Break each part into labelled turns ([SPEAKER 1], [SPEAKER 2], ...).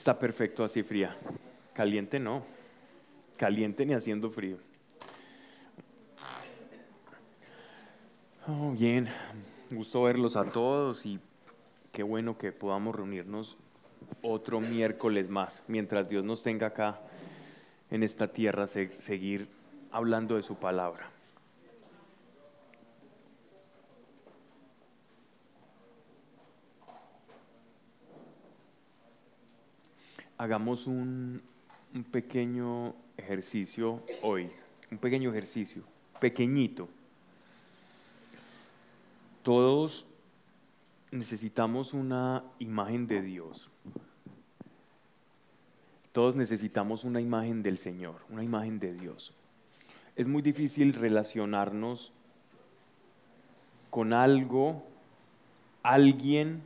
[SPEAKER 1] Está perfecto así fría. Caliente no. Caliente ni haciendo frío. Oh, bien, gusto verlos a todos y qué bueno que podamos reunirnos otro miércoles más, mientras Dios nos tenga acá en esta tierra, seguir hablando de su palabra. Hagamos un, pequeño ejercicio hoy, un pequeño ejercicio, pequeñito. Todos necesitamos una imagen de Dios. Todos necesitamos una imagen del Señor, una imagen de Dios. Es muy difícil relacionarnos con algo, alguien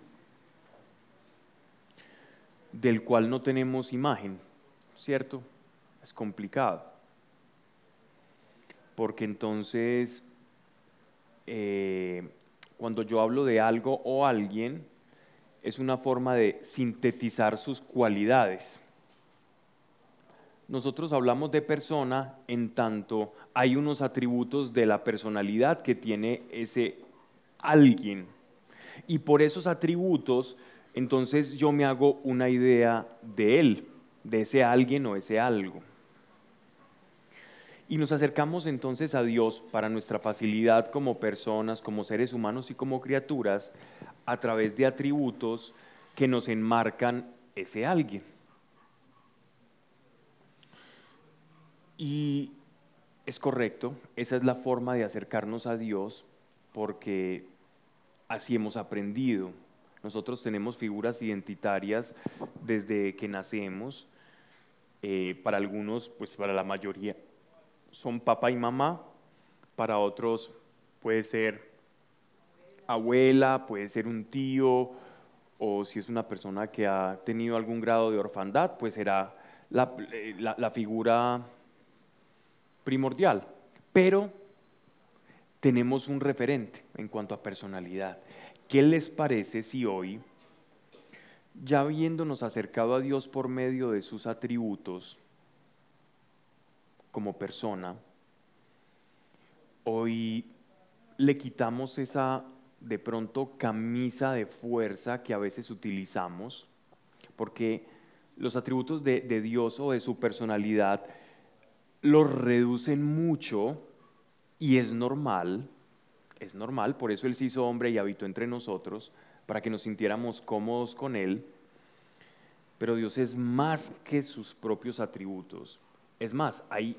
[SPEAKER 1] del cual no tenemos imagen, ¿cierto? Es complicado. Porque entonces, eh, cuando yo hablo de algo o alguien, es una forma de sintetizar sus cualidades. Nosotros hablamos de persona en tanto hay unos atributos de la personalidad que tiene ese alguien. Y por esos atributos entonces yo me hago una idea de él, de ese alguien o ese algo. Y nos acercamos entonces a Dios para nuestra facilidad como personas, como seres humanos y como criaturas, a través de atributos que nos enmarcan ese alguien. Y es correcto, esa es la forma de acercarnos a Dios porque así hemos aprendido nosotros tenemos figuras identitarias desde que nacemos. Eh, para algunos, pues para la mayoría, son papá y mamá. Para otros puede ser abuela, puede ser un tío, o si es una persona que ha tenido algún grado de orfandad, pues será la, eh, la figura primordial. Pero tenemos un referente en cuanto a personalidad. ¿Qué les parece si hoy, ya habiéndonos acercado a Dios por medio de sus atributos como persona, hoy le quitamos esa de pronto camisa de fuerza que a veces utilizamos, porque los atributos de, de Dios o de su personalidad los reducen mucho y es normal es normal, por eso Él se hizo hombre y habitó entre nosotros, para que nos sintiéramos cómodos con Él. Pero Dios es más que sus propios atributos. Es más, ahí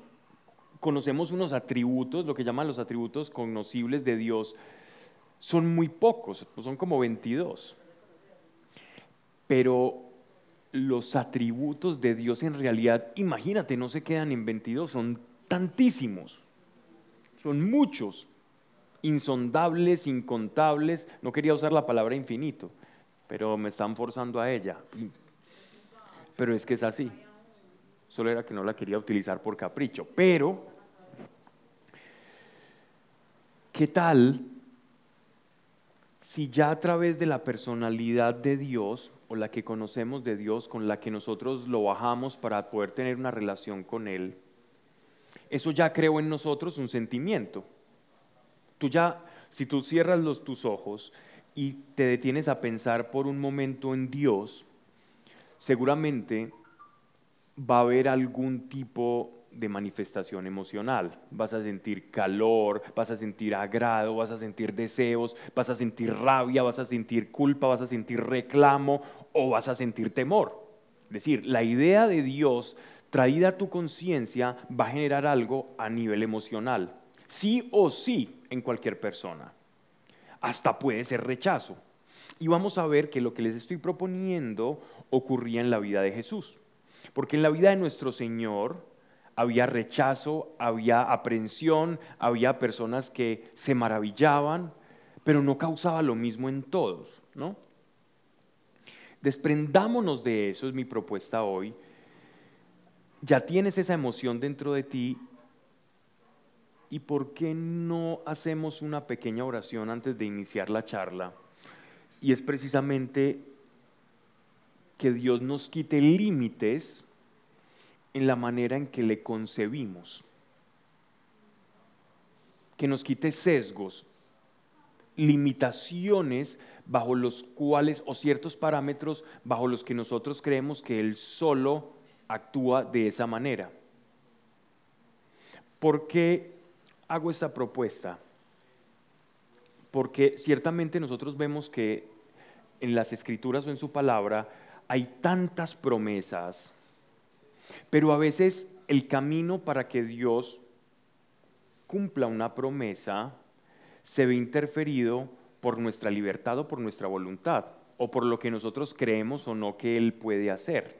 [SPEAKER 1] conocemos unos atributos, lo que llaman los atributos conocibles de Dios, son muy pocos, son como 22. Pero los atributos de Dios en realidad, imagínate, no se quedan en 22, son tantísimos, son muchos insondables, incontables. No quería usar la palabra infinito, pero me están forzando a ella. Pero es que es así. Solo era que no la quería utilizar por capricho. Pero, ¿qué tal si ya a través de la personalidad de Dios o la que conocemos de Dios, con la que nosotros lo bajamos para poder tener una relación con Él, eso ya creó en nosotros un sentimiento? Tú ya, si tú cierras los, tus ojos y te detienes a pensar por un momento en Dios, seguramente va a haber algún tipo de manifestación emocional. Vas a sentir calor, vas a sentir agrado, vas a sentir deseos, vas a sentir rabia, vas a sentir culpa, vas a sentir reclamo o vas a sentir temor. Es decir, la idea de Dios traída a tu conciencia va a generar algo a nivel emocional. Sí o sí, en cualquier persona. Hasta puede ser rechazo. Y vamos a ver que lo que les estoy proponiendo ocurría en la vida de Jesús. Porque en la vida de nuestro Señor había rechazo, había aprensión, había personas que se maravillaban, pero no causaba lo mismo en todos, ¿no? Desprendámonos de eso, es mi propuesta hoy. Ya tienes esa emoción dentro de ti ¿Y por qué no hacemos una pequeña oración antes de iniciar la charla? Y es precisamente que Dios nos quite límites en la manera en que le concebimos, que nos quite sesgos, limitaciones bajo los cuales, o ciertos parámetros bajo los que nosotros creemos que Él solo actúa de esa manera. ¿Por qué hago esta propuesta? Porque ciertamente nosotros vemos que en las escrituras o en su palabra hay tantas promesas, pero a veces el camino para que Dios cumpla una promesa se ve interferido por nuestra libertad o por nuestra voluntad, o por lo que nosotros creemos o no que Él puede hacer.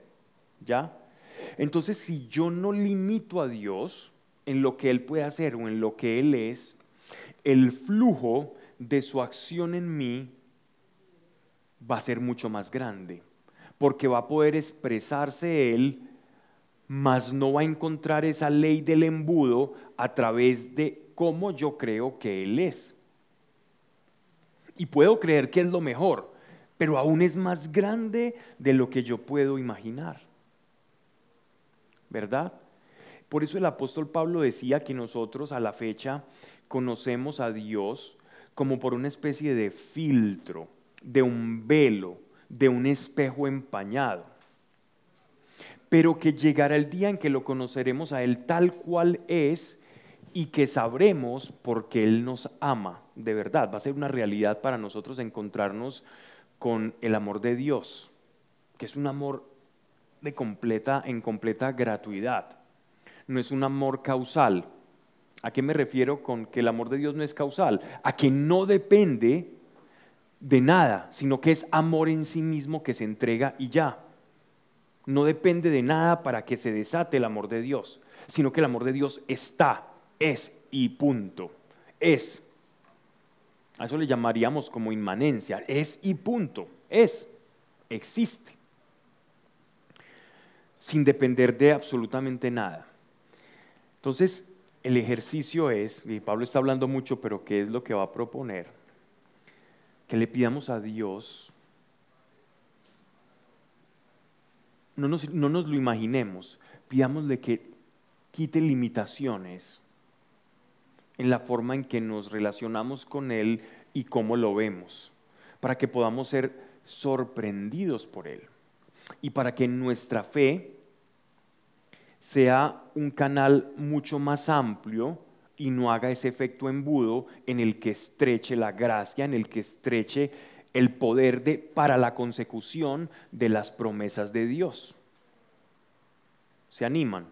[SPEAKER 1] ¿Ya? Entonces, si yo no limito a Dios en lo que Él puede hacer o en lo que Él es, el flujo de su acción en mí va a ser mucho más grande, porque va a poder expresarse Él, mas no va a encontrar esa ley del embudo a través de cómo yo creo que Él es. Y puedo creer que es lo mejor, pero aún es más grande de lo que yo puedo imaginar. ¿Verdad? Por eso el apóstol Pablo decía que nosotros a la fecha conocemos a Dios como por una especie de filtro de un velo, de un espejo empañado. Pero que llegará el día en que lo conoceremos a Él tal cual es y que sabremos porque Él nos ama de verdad. Va a ser una realidad para nosotros encontrarnos con el amor de Dios, que es un amor de completa, en completa gratuidad. No es un amor causal. ¿A qué me refiero con que el amor de Dios no es causal? A que no depende de nada, sino que es amor en sí mismo que se entrega y ya. No depende de nada para que se desate el amor de Dios, sino que el amor de Dios está, es y punto. Es. A eso le llamaríamos como inmanencia. Es y punto. Es. Existe. Sin depender de absolutamente nada. Entonces, el ejercicio es, y Pablo está hablando mucho, pero ¿qué es lo que va a proponer? que le pidamos a Dios, no nos, no nos lo imaginemos, pidámosle que quite limitaciones en la forma en que nos relacionamos con Él y cómo lo vemos, para que podamos ser sorprendidos por Él y para que nuestra fe sea un canal mucho más amplio y no haga ese efecto embudo en el que estreche la gracia, en el que estreche el poder de, para la consecución de las promesas de Dios. ¿Se animan?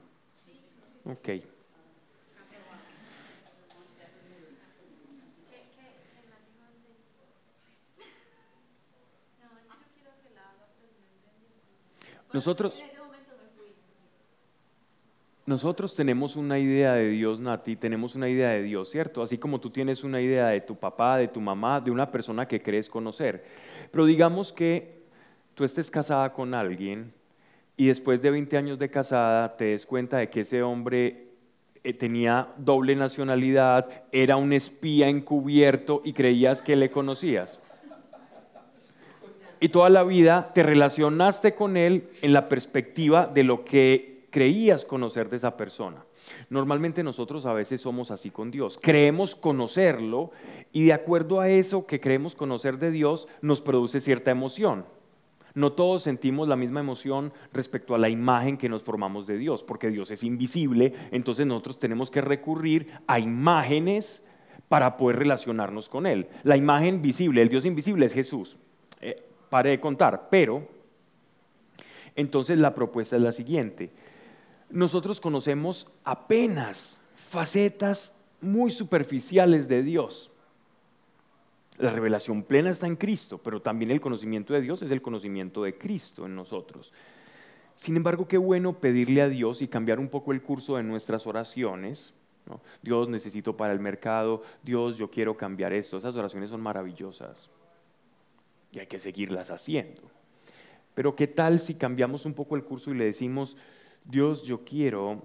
[SPEAKER 1] Ok. Nosotros... Nosotros tenemos una idea de Dios, Nati, tenemos una idea de Dios, ¿cierto? Así como tú tienes una idea de tu papá, de tu mamá, de una persona que crees conocer. Pero digamos que tú estés casada con alguien y después de 20 años de casada te des cuenta de que ese hombre eh, tenía doble nacionalidad, era un espía encubierto y creías que le conocías. Y toda la vida te relacionaste con él en la perspectiva de lo que creías conocer de esa persona. Normalmente nosotros a veces somos así con Dios. Creemos conocerlo y de acuerdo a eso que creemos conocer de Dios nos produce cierta emoción. No todos sentimos la misma emoción respecto a la imagen que nos formamos de Dios, porque Dios es invisible, entonces nosotros tenemos que recurrir a imágenes para poder relacionarnos con Él. La imagen visible, el Dios invisible es Jesús. Eh, pare de contar, pero entonces la propuesta es la siguiente nosotros conocemos apenas facetas muy superficiales de Dios. La revelación plena está en Cristo, pero también el conocimiento de Dios es el conocimiento de Cristo en nosotros. Sin embargo, qué bueno pedirle a Dios y cambiar un poco el curso de nuestras oraciones. Dios necesito para el mercado, Dios yo quiero cambiar esto. Esas oraciones son maravillosas y hay que seguirlas haciendo. Pero qué tal si cambiamos un poco el curso y le decimos, Dios, yo quiero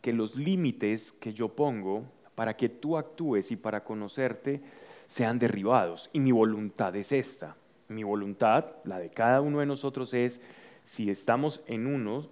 [SPEAKER 1] que los límites que yo pongo para que tú actúes y para conocerte sean derribados. Y mi voluntad es esta. mi voluntad, la de cada uno de nosotros es, si estamos en uno,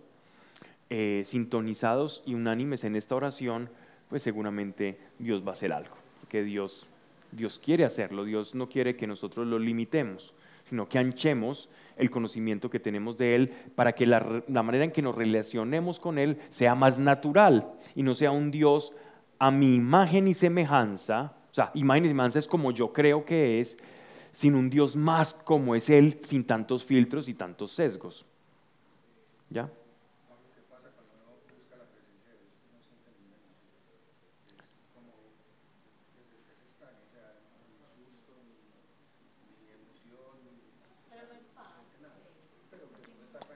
[SPEAKER 1] eh, sintonizados y unánimes en esta oración, pues seguramente Dios va a hacer algo, que Dios, Dios quiere hacerlo, Dios no quiere que nosotros lo limitemos, sino que anchemos el conocimiento que tenemos de Él para que la, manera en que nos relacionemos con Él sea más natural y no sea un Dios a mi imagen y semejanza, o sea, imagen y semejanza es como yo creo que es, sin un Dios más como es Él, sin tantos filtros y tantos sesgos. ¿Ya?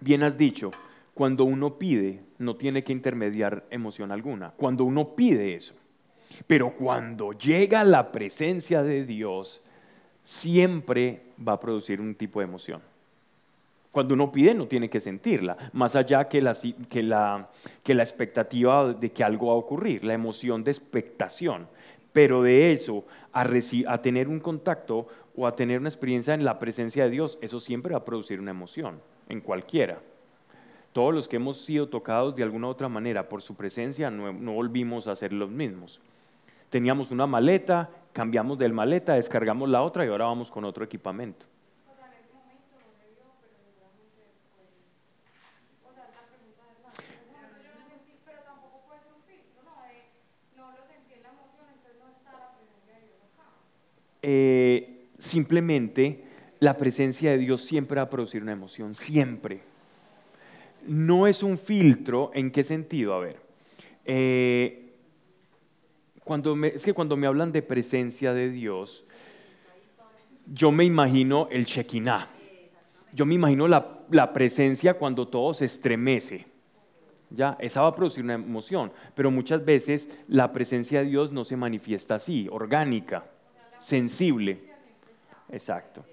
[SPEAKER 1] Bien has dicho, cuando uno pide, no tiene que intermediar emoción alguna. Cuando uno pide eso. Pero cuando llega la presencia de Dios, siempre va a producir un tipo de emoción. Cuando uno pide no tiene que sentirla, más allá que la, que la, que la expectativa de que algo va a ocurrir, la emoción de expectación. Pero de eso a, a tener un contacto o a tener una experiencia en la presencia de Dios, eso siempre va a producir una emoción, en cualquiera. Todos los que hemos sido tocados de alguna u otra manera por su presencia no, no volvimos a ser los mismos. Teníamos una maleta, cambiamos del maleta, descargamos la otra y ahora vamos con otro equipamiento. De de. Eh, simplemente la presencia de Dios siempre va a producir una emoción, siempre. No es un filtro, ¿en qué sentido? A ver. Eh, es que cuando me hablan de presencia de Dios, yo me imagino el Shekinah. Yo me imagino la, la, presencia cuando todo se estremece. Ya, esa va a producir una emoción, pero muchas veces la presencia de Dios no se manifiesta así, orgánica, sensible. Exacto.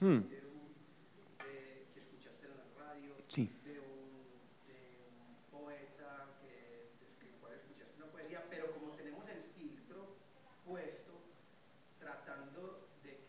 [SPEAKER 1] Hmm. que escuchaste en la radio, sí. de, un, de, un, poeta que, del cual escuchaste una poesía, pero como tenemos el filtro puesto, tratando de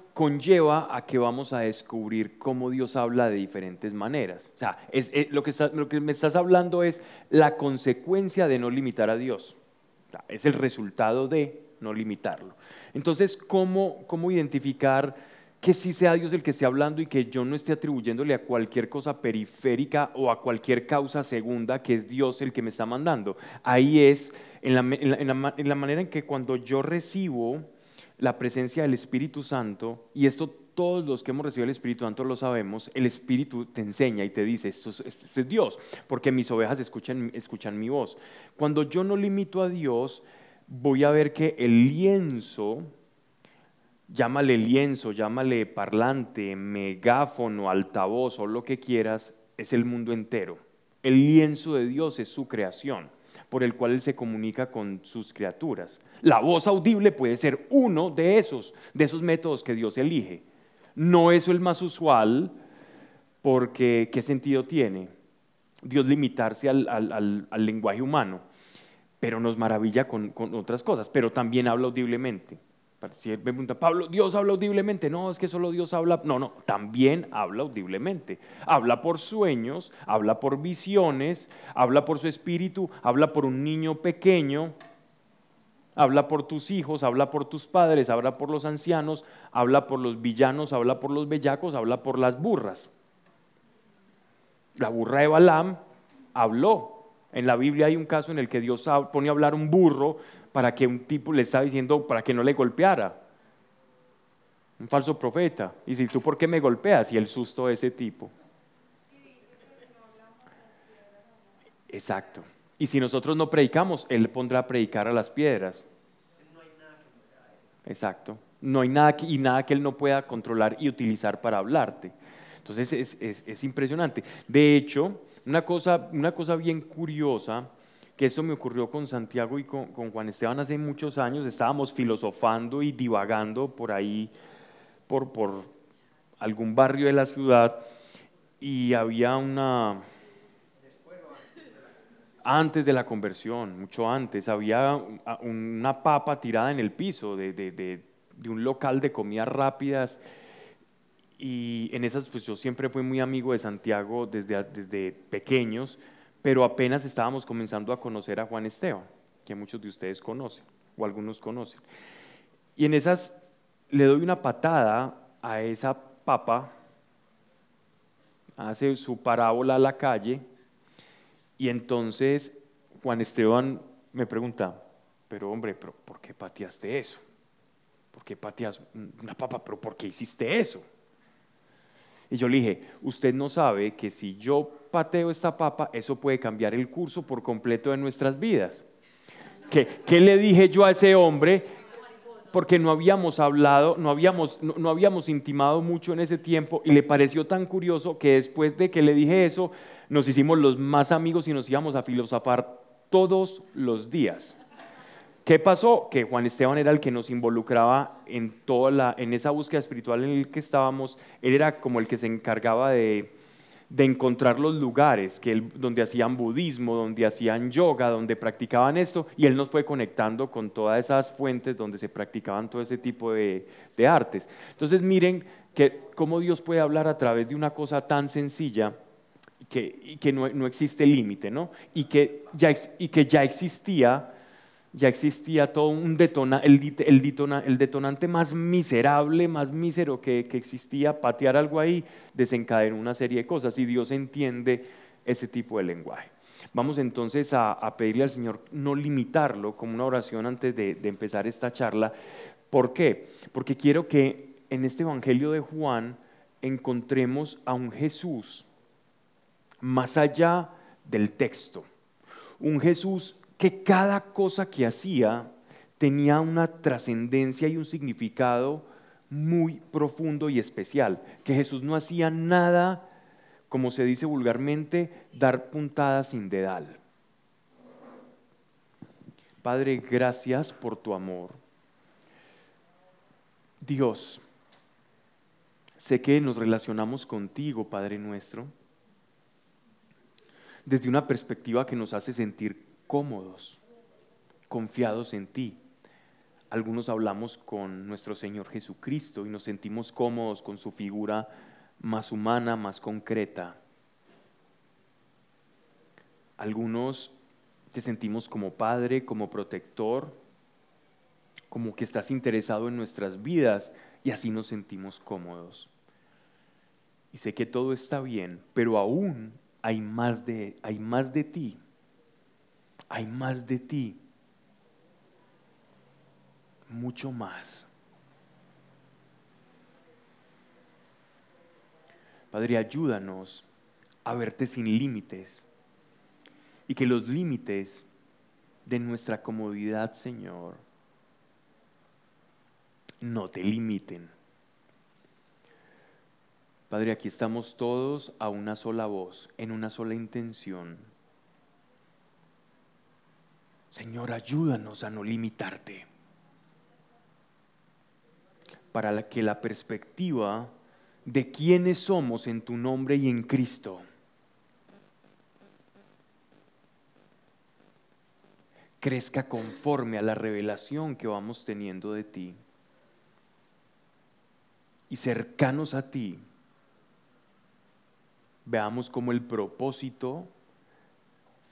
[SPEAKER 1] conlleva a que vamos a descubrir cómo Dios habla de diferentes maneras. O sea, es, lo, que lo, que me estás hablando es la consecuencia de no limitar a Dios. es el resultado de no limitarlo. Entonces, ¿cómo, cómo identificar que sí sea Dios el que esté hablando y que yo no esté atribuyéndole a cualquier cosa periférica o a cualquier causa segunda que es Dios el que me está mandando. Ahí es en la, manera en que cuando yo recibo la presencia del Espíritu Santo, y esto todos los que hemos recibido el Espíritu Santo lo sabemos, el Espíritu te enseña y te dice, esto es, este es Dios, porque mis ovejas escuchan, escuchan mi voz. Cuando yo no limito a Dios, voy a ver que el lienzo, llámale lienzo, llámale parlante, megáfono, altavoz o lo que quieras, es el mundo entero. El lienzo de Dios es su creación, por el cual Él se comunica con sus criaturas. La voz audible puede ser uno de esos, de esos métodos que Dios elige. No es el más usual, porque ¿qué sentido tiene? Dios limitarse al, lenguaje humano, pero nos maravilla con otras cosas, pero también habla audiblemente. Si me pregunta, Pablo, ¿Dios habla audiblemente? No, es que solo Dios habla. No, no, también habla audiblemente. Habla por sueños, habla por visiones, habla por su espíritu, habla por un niño pequeño, habla por tus hijos, habla por tus padres, habla por los ancianos, habla por los villanos, habla por los bellacos, habla por las burras. La burra de Balaam habló. En la Biblia hay un caso en el que Dios pone a hablar un burro para que un tipo le está diciendo para que no le golpeara. Un falso profeta. Y si tú por qué me golpeas y el susto de ese tipo. Exacto. Y si nosotros no predicamos, Él pondrá a predicar a las piedras. Exacto. No hay nada y nada que Él no pueda controlar y utilizar para hablarte. Entonces es, impresionante. De hecho, una cosa, una cosa bien curiosa, que eso me ocurrió con Santiago y con, Juan Esteban hace muchos años, estábamos filosofando y divagando por ahí, por, por algún barrio de la ciudad, y había una, antes de la conversión, mucho antes, había una papa tirada en el piso de, un local de comidas rápidas y en esas, pues yo siempre fui muy amigo de Santiago desde, desde pequeños, pero apenas estábamos comenzando a conocer a Juan Esteban, que muchos de ustedes conocen o algunos conocen. Y en esas le doy una patada a esa papa, hace su parábola a la calle y entonces Juan Esteban me pregunta, pero hombre, ¿por qué pateaste eso? ¿Por qué pateas una papa? ¿Pero por qué hiciste eso? Y yo le dije, usted no sabe que si yo pateo esta papa, eso puede cambiar el curso por completo de nuestras vidas. ¿Qué, qué le dije yo a ese hombre? Porque no habíamos hablado, no habíamos, no habíamos intimado mucho en ese tiempo y le pareció tan curioso que después de que le dije eso, nos hicimos los más amigos y nos íbamos a filosofar todos los días. ¿Qué pasó? Que Juan Esteban era el que nos involucraba en toda la, en esa búsqueda espiritual en la que estábamos. Él era como el que se encargaba de, encontrar los lugares que donde hacían budismo, donde hacían yoga, donde practicaban esto, y él nos fue conectando con todas esas fuentes donde se practicaban todo ese tipo de, de artes. Entonces miren que cómo Dios puede hablar a través de una cosa tan sencilla que, no, no existe límite, ¿no? Y que ya, y que ya existía, ya existía todo un detona, el detonante más miserable, más mísero que, que existía, patear algo ahí, desencadenó una serie de cosas y Dios entiende ese tipo de lenguaje. Vamos entonces a, a, pedirle al Señor no limitarlo como una oración antes de, de, empezar esta charla. ¿Por qué? Porque quiero que en este Evangelio de Juan encontremos a un Jesús más allá del texto. Un Jesús que cada cosa que hacía tenía una trascendencia y un significado muy profundo y especial. Que Jesús no hacía nada, como se dice vulgarmente, dar puntadas sin dedal. Padre, gracias por tu amor. Dios, sé que nos relacionamos contigo, Padre nuestro desde una perspectiva que nos hace sentir cómodos, confiados en ti. Algunos hablamos con nuestro Señor Jesucristo y nos sentimos cómodos con su figura más humana, más concreta. Algunos te sentimos como Padre, como protector, como que estás interesado en nuestras vidas y así nos sentimos cómodos. Y sé que todo está bien, pero aún hay más de, hay más de ti. Hay más de ti. Mucho más. Padre, ayúdanos a verte sin límites y que los límites de nuestra comodidad, Señor, no te limiten. Padre, aquí estamos todos a una sola voz, en una sola intención. Señor, ayúdanos a no limitarte, para que la perspectiva de quiénes somos en tu nombre y en Cristo crezca conforme a la revelación que vamos teniendo de ti. Y cercanos a ti, veamos cómo el propósito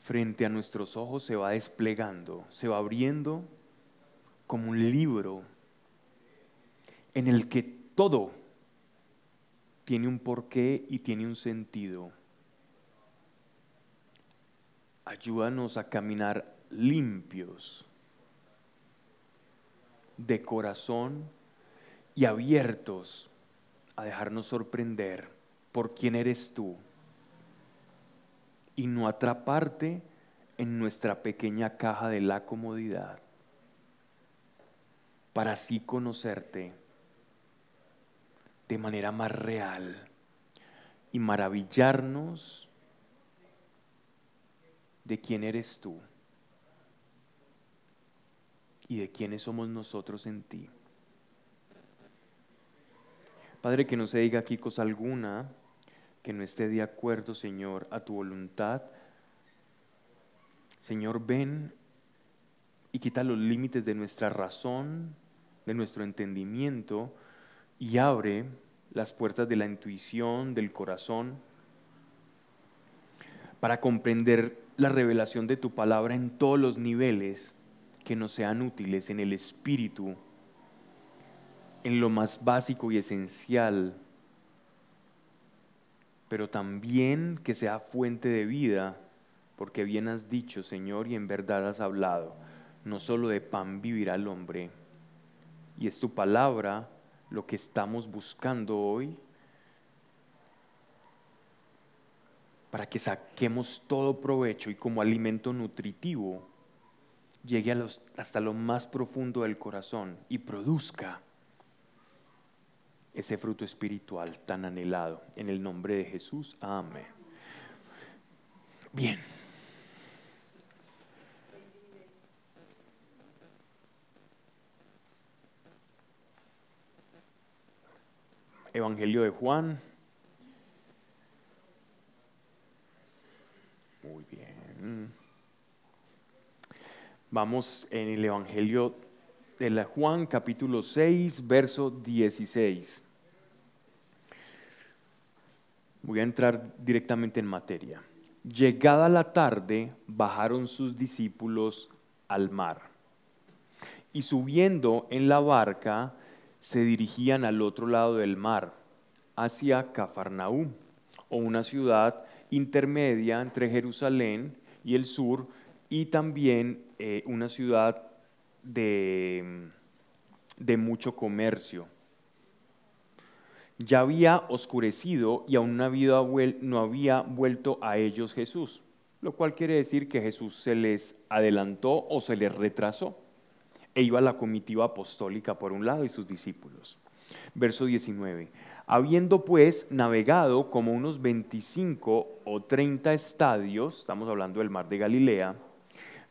[SPEAKER 1] frente a nuestros ojos se va desplegando, se va abriendo como un libro en el que todo tiene un porqué y tiene un sentido. ayúdanos a caminar limpios de corazón y abiertos a dejarnos sorprender por quién eres tú y no atraparte en nuestra pequeña caja de la comodidad para así conocerte de manera más real y maravillarnos de quién eres tú y de quiénes somos nosotros en ti. Padre, que no se diga aquí cosa alguna que no esté de acuerdo, Señor, a tu voluntad. Señor, ven y quita los límites de nuestra razón, de nuestro entendimiento y abre las puertas de la intuición, del corazón, para comprender la revelación de tu palabra en todos los niveles que nos sean útiles en el espíritu, en lo más básico y esencial, pero también que sea fuente de vida, porque bien has dicho, Señor, y en verdad has hablado, no solo de pan vivirá el hombre, y es tu palabra lo que estamos buscando hoy para que saquemos todo provecho y como alimento nutritivo llegue hasta lo más profundo del corazón y produzca ese fruto espiritual tan anhelado. En el nombre de Jesús, amén. Bien. Evangelio de Juan. Muy bien. Vamos en el Evangelio de la Juan capítulo 6, verso 16. Voy a entrar directamente en materia. Llegada la tarde, bajaron sus discípulos al mar y subiendo en la barca, se dirigían al otro lado del mar, hacia Cafarnaúm, o una ciudad intermedia entre Jerusalén y el sur, y también eh, una ciudad de, de mucho comercio. Ya había oscurecido y aún no había, no había vuelto a ellos Jesús, lo cual quiere decir que Jesús se les adelantó o se les retrasó e iba la comitiva apostólica por un lado y sus discípulos. Verso 19. Habiendo pues navegado como unos 25 o 30 estadios, estamos hablando del mar de Galilea,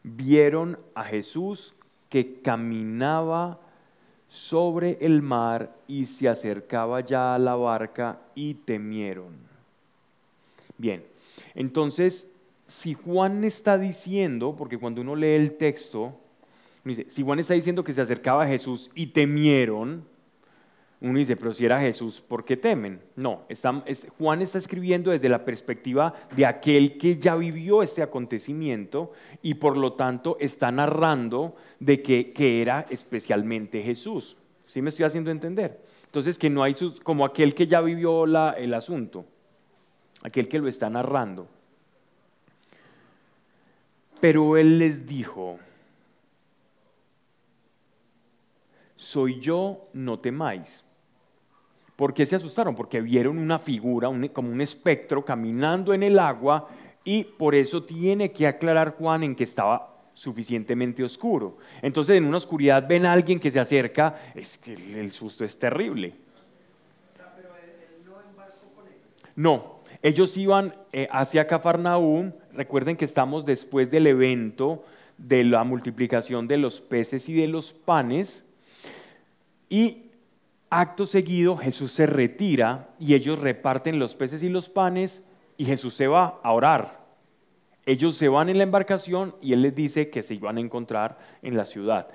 [SPEAKER 1] vieron a Jesús que caminaba sobre el mar y se acercaba ya a la barca y temieron. Bien, entonces, si Juan está diciendo, porque cuando uno lee el texto, dice, si Juan está diciendo que se acercaba a Jesús y temieron, uno dice, pero si era Jesús, ¿por qué temen? No, Juan está escribiendo desde la perspectiva de aquel que ya vivió este acontecimiento y por lo tanto está narrando de que, era especialmente Jesús. ¿Sí me estoy haciendo entender? Entonces, que no hay como aquel que ya vivió el asunto, aquel que lo está narrando. Pero él les dijo, soy yo, no temáis. ¿Por qué se asustaron? Porque vieron una figura, como un espectro caminando en el agua y por eso tiene que aclarar Juan en que estaba suficientemente oscuro. Entonces en una oscuridad ven a alguien que se acerca, es que el susto es terrible. No, ellos iban eh, hacia Cafarnaúm, recuerden que estamos después del evento de la multiplicación de los peces y de los panes, y Acto seguido, Jesús se retira y ellos reparten los peces y los panes y Jesús se va a orar. Ellos se van en la embarcación y Él les dice que se iban a encontrar en la ciudad.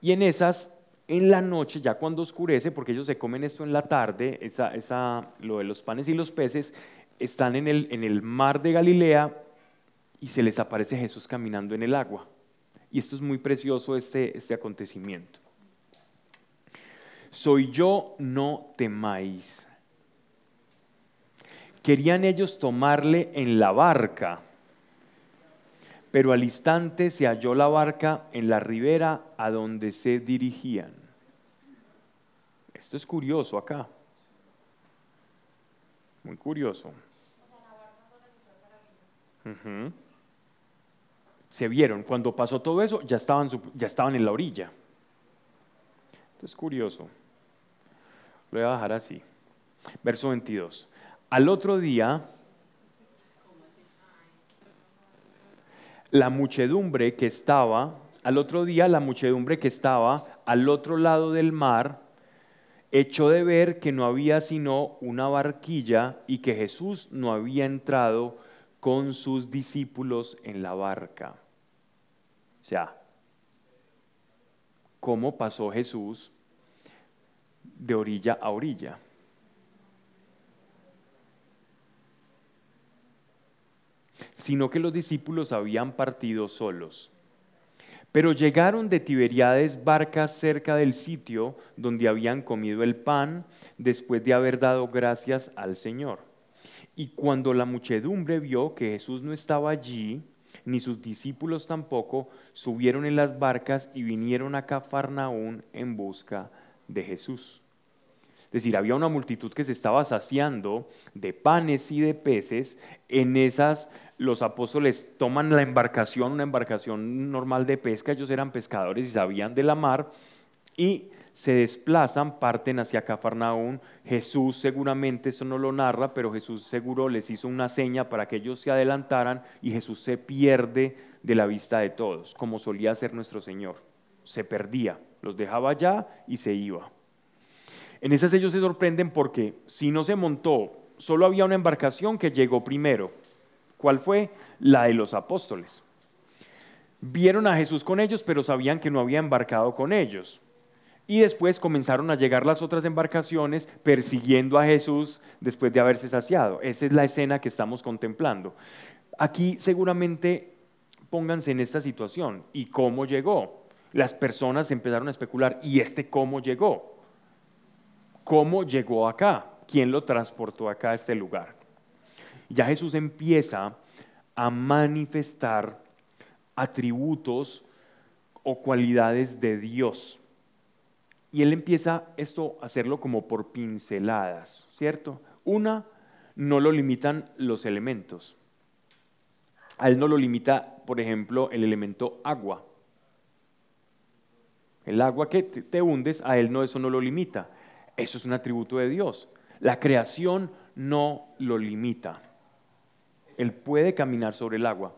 [SPEAKER 1] Y en esas, en la noche, ya cuando oscurece, porque ellos se comen esto en la tarde, esa, lo de los panes y los peces, están en el, en el mar de Galilea y se les aparece Jesús caminando en el agua. Y esto es muy precioso, este, este acontecimiento soy yo, no temáis. Querían ellos tomarle en la barca, pero al instante se halló la barca en la ribera a donde se dirigían. Esto es curioso acá. Muy curioso. Se vieron, cuando pasó todo eso, ya estaban, ya estaban en la orilla. Esto es curioso. Lo voy a dejar así. Verso 22. Al otro día, la muchedumbre que estaba, al otro día la muchedumbre que estaba al otro lado del mar, echó de ver que no había sino una barquilla y que Jesús no había entrado con sus discípulos en la barca. O sea, ¿cómo pasó Jesús de orilla a orilla? Sino que los discípulos habían partido solos. Pero llegaron de Tiberiades barcas cerca del sitio donde habían comido el pan después de haber dado gracias al Señor. Y cuando la muchedumbre vio que Jesús no estaba allí, ni sus discípulos tampoco, subieron en las barcas y vinieron a Cafarnaún en busca de Jesús. Es decir, había una multitud que se estaba saciando de panes y de peces en esas los apóstoles toman la embarcación, una embarcación normal de pesca, ellos eran pescadores y sabían de la mar, y se desplazan, parten hacia Cafarnaún. Jesús seguramente, eso no lo narra, pero Jesús seguro les hizo una seña para que ellos se adelantaran y Jesús se pierde de la vista de todos, como solía hacer nuestro Señor. Se perdía, los dejaba allá y se iba. En esas ellos se sorprenden porque si no se montó, solo había una embarcación que llegó primero ¿Cuál fue? La de los apóstoles. Vieron a Jesús con ellos, pero sabían que no había embarcado con ellos. Y después comenzaron a llegar las otras embarcaciones persiguiendo a Jesús después de haberse saciado. Esa es la escena que estamos contemplando. Aquí seguramente pónganse en esta situación. ¿Y cómo llegó? Las personas empezaron a especular. ¿Y este cómo llegó? ¿Cómo llegó acá? ¿Quién lo transportó acá a este lugar? ya Jesús empieza a manifestar atributos o cualidades de Dios. Y él empieza esto a hacerlo como por pinceladas, ¿cierto? Una, no lo limitan los elementos. A él no lo limita, por ejemplo, el elemento agua. El agua que te hundes, a él no eso no lo limita. Eso es un atributo de Dios. La creación no lo limita. Él puede caminar sobre el agua.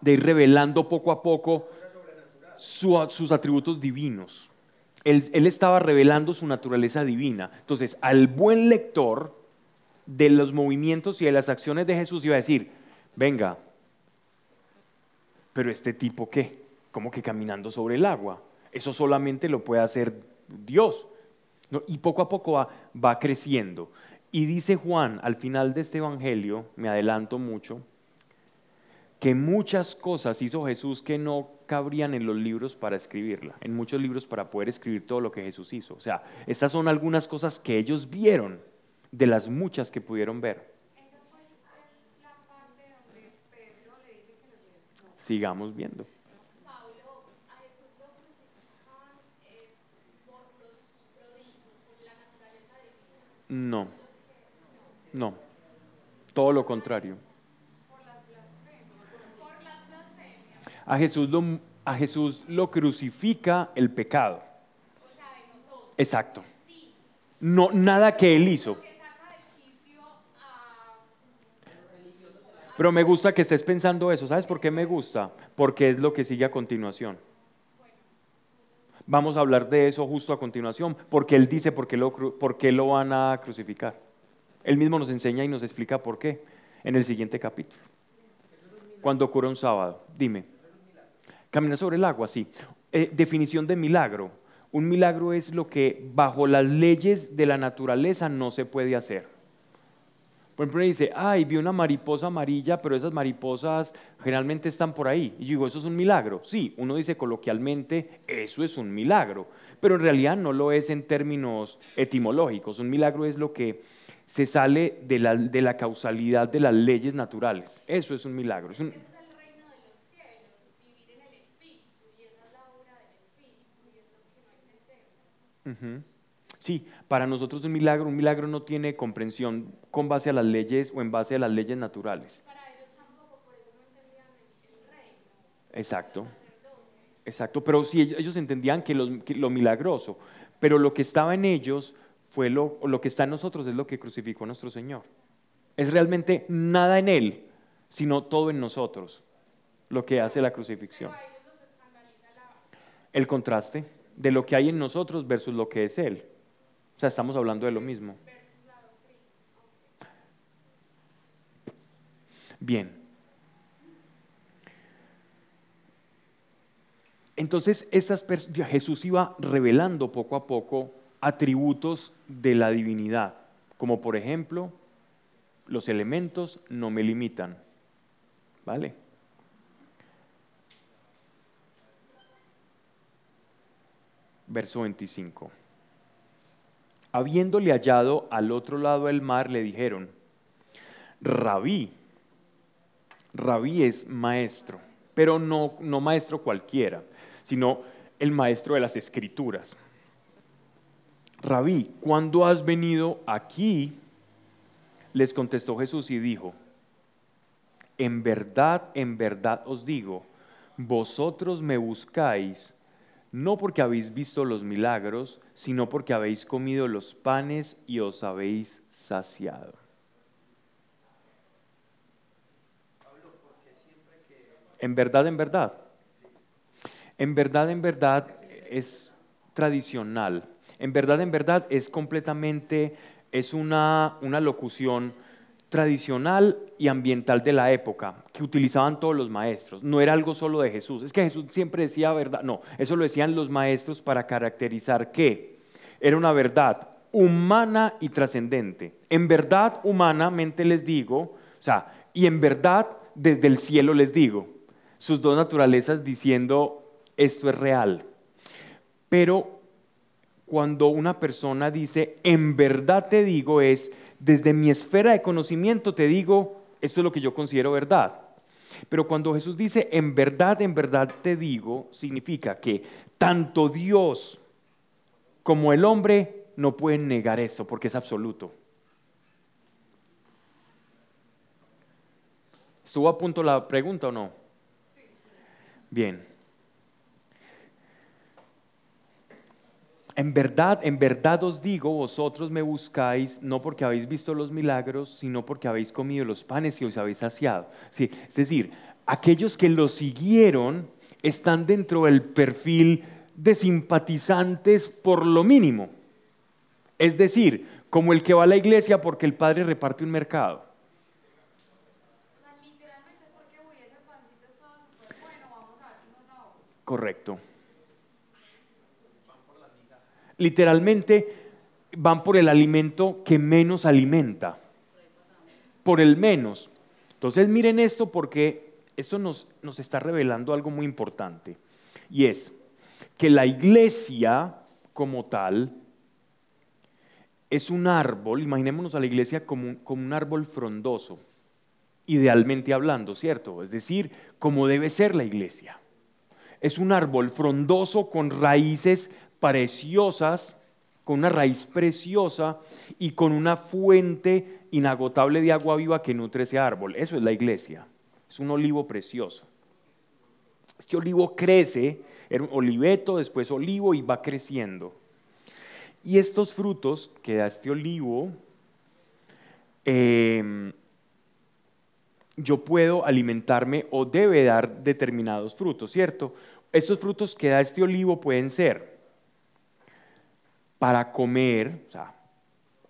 [SPEAKER 1] de ir revelando poco a poco sus atributos divinos. Él, él, estaba revelando su naturaleza divina. Entonces, al buen lector de los movimientos y de las acciones de Jesús iba a decir, venga, pero este tipo qué? ¿Cómo que caminando sobre el agua? Eso solamente lo puede hacer Dios. Y poco a poco va, creciendo. Y dice Juan al final de este Evangelio, me adelanto mucho, que muchas cosas hizo Jesús que no cabrían en los libros para escribirla, en muchos libros para poder escribir todo lo que Jesús hizo. O sea, estas son algunas cosas que ellos vieron de las muchas que pudieron ver. Sigamos viendo. No, no, todo lo contrario. A Jesús lo, a Jesús lo crucifica el pecado. Exacto. No, nada que él hizo. Pero me gusta que estés pensando eso. ¿Sabes por qué me gusta? Porque es lo que sigue a continuación. Vamos a hablar de eso justo a continuación, porque Él dice por qué lo, por qué lo van a crucificar. Él mismo nos enseña y nos explica por qué en el siguiente capítulo. Cuando ocurre un sábado, dime. Caminar sobre el agua, sí. Eh, definición de milagro. Un milagro es lo que bajo las leyes de la naturaleza no se puede hacer. Por ejemplo, dice, ay, vi una mariposa amarilla, pero esas mariposas generalmente están por ahí. Y yo digo, ¿eso es un milagro? Sí, uno dice coloquialmente, eso es un milagro, pero en realidad no lo es en términos etimológicos. Un milagro es lo que se sale de la, de la causalidad de las leyes naturales. Eso es un milagro. Es un, Sí, para nosotros un milagro, un milagro no tiene comprensión con base a las leyes o en base a las leyes naturales. Para ellos tampoco, por eso no entendían el, reino. Exacto. Exacto, pero sí, ellos entendían que, lo milagroso, pero lo que estaba en ellos fue lo, lo que está en nosotros es lo que crucificó nuestro Señor. Es realmente nada en Él, sino todo en nosotros, lo que hace la crucifixión. El contraste de lo que hay en nosotros versus lo que es Él. O sea, estamos hablando de lo mismo. Bien. Entonces, estas Jesús iba revelando poco a poco atributos de la divinidad, como por ejemplo, los elementos no me limitan. ¿Vale? Verso 25. Habiéndole hallado al otro lado del mar, le dijeron, Rabí, Rabí es maestro, pero no, no maestro cualquiera, sino el maestro de las escrituras. Rabí, ¿cuándo has venido aquí? Les contestó Jesús y dijo, en verdad, en verdad os digo, vosotros me buscáis no porque habéis visto los milagros, sino porque habéis comido los panes y os habéis saciado. En verdad, en verdad. En verdad, en verdad es tradicional. En verdad, en verdad es completamente, es una, una locución tradicional y ambiental de la época que utilizaban todos los maestros. No era algo solo de Jesús. Es que Jesús siempre decía verdad. No, eso lo decían los maestros para caracterizar que era una verdad humana y trascendente. En verdad humanamente les digo, o sea, y en verdad desde el cielo les digo. Sus dos naturalezas diciendo esto es real. Pero cuando una persona dice en verdad te digo es desde mi esfera de conocimiento te digo, esto es lo que yo considero verdad. Pero cuando Jesús dice, en verdad, en verdad te digo, significa que tanto Dios como el hombre no pueden negar eso porque es absoluto. ¿Estuvo a punto la pregunta o no? Bien. En verdad, en verdad os digo, vosotros me buscáis no porque habéis visto los milagros, sino porque habéis comido los panes y os habéis saciado. Sí, es decir, aquellos que lo siguieron están dentro del perfil de simpatizantes por lo mínimo. Es decir, como el que va a la iglesia porque el padre reparte un mercado. Correcto literalmente van por el alimento que menos alimenta, por el menos. Entonces miren esto porque esto nos, nos está revelando algo muy importante y es que la iglesia como tal es un árbol, imaginémonos a la iglesia como un, como un árbol frondoso, idealmente hablando, ¿cierto? Es decir, como debe ser la iglesia. Es un árbol frondoso con raíces preciosas, con una raíz preciosa y con una fuente inagotable de agua viva que nutre ese árbol. Eso es la iglesia. Es un olivo precioso. Este olivo crece, era un oliveto, después olivo y va creciendo. Y estos frutos que da este olivo, em, yo puedo alimentarme o debe dar determinados frutos, ¿cierto? Estos frutos que da este olivo pueden ser para comer, o sea,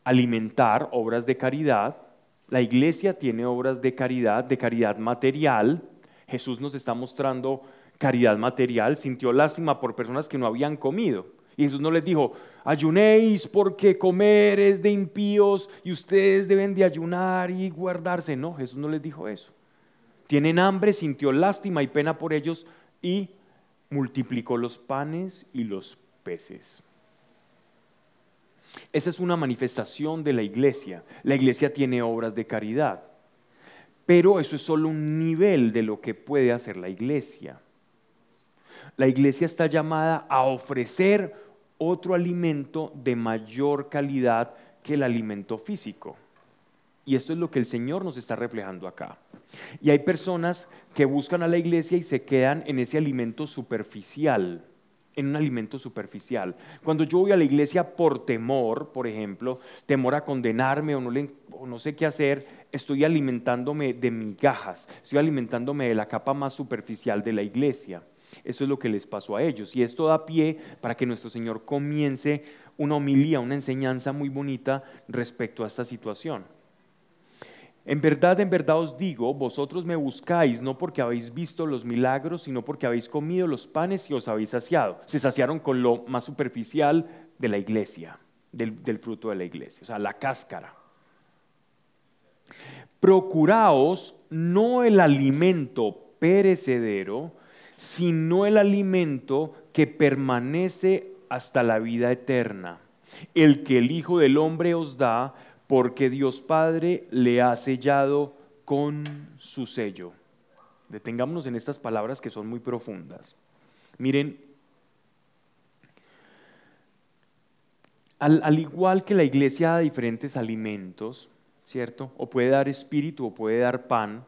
[SPEAKER 1] alimentar obras de caridad. La iglesia tiene obras de caridad, de caridad material. Jesús nos está mostrando caridad material, sintió lástima por personas que no habían comido Y Jesús no les dijo, ayunéis porque comer es de impíos y ustedes deben de ayunar y guardarse. No, Jesús no les dijo eso. Tienen hambre, sintió lástima y pena por ellos y multiplicó los panes y los peces. Esa es una manifestación de la iglesia. La iglesia tiene obras de caridad, pero eso es solo un nivel de lo que puede hacer la iglesia. La iglesia está llamada a ofrecer otro alimento de mayor calidad que el alimento físico. Y esto es lo que el Señor nos está reflejando acá. Y hay personas que buscan a la iglesia y se quedan en ese alimento superficial en un alimento superficial. Cuando yo voy a la iglesia por temor, por ejemplo, temor a condenarme o no, sé qué hacer, estoy alimentándome de migajas, estoy alimentándome de la capa más superficial de la iglesia. Eso es lo que les pasó a ellos. Y esto da pie para que nuestro Señor comience una homilía, una enseñanza muy bonita respecto a esta situación. En verdad, en verdad os digo, vosotros me buscáis no porque habéis visto los milagros, sino porque habéis comido los panes y os habéis saciado. Se saciaron con lo más superficial de la iglesia, del, fruto de la iglesia, o sea, la cáscara. Procuraos no el alimento perecedero, sino el alimento que permanece hasta la vida eterna, el que el Hijo del Hombre os da, porque Dios Padre le ha sellado con su sello. Detengámonos en estas palabras que son muy profundas. Miren, al, igual que la iglesia da diferentes alimentos, ¿cierto? O puede dar espíritu o puede dar pan.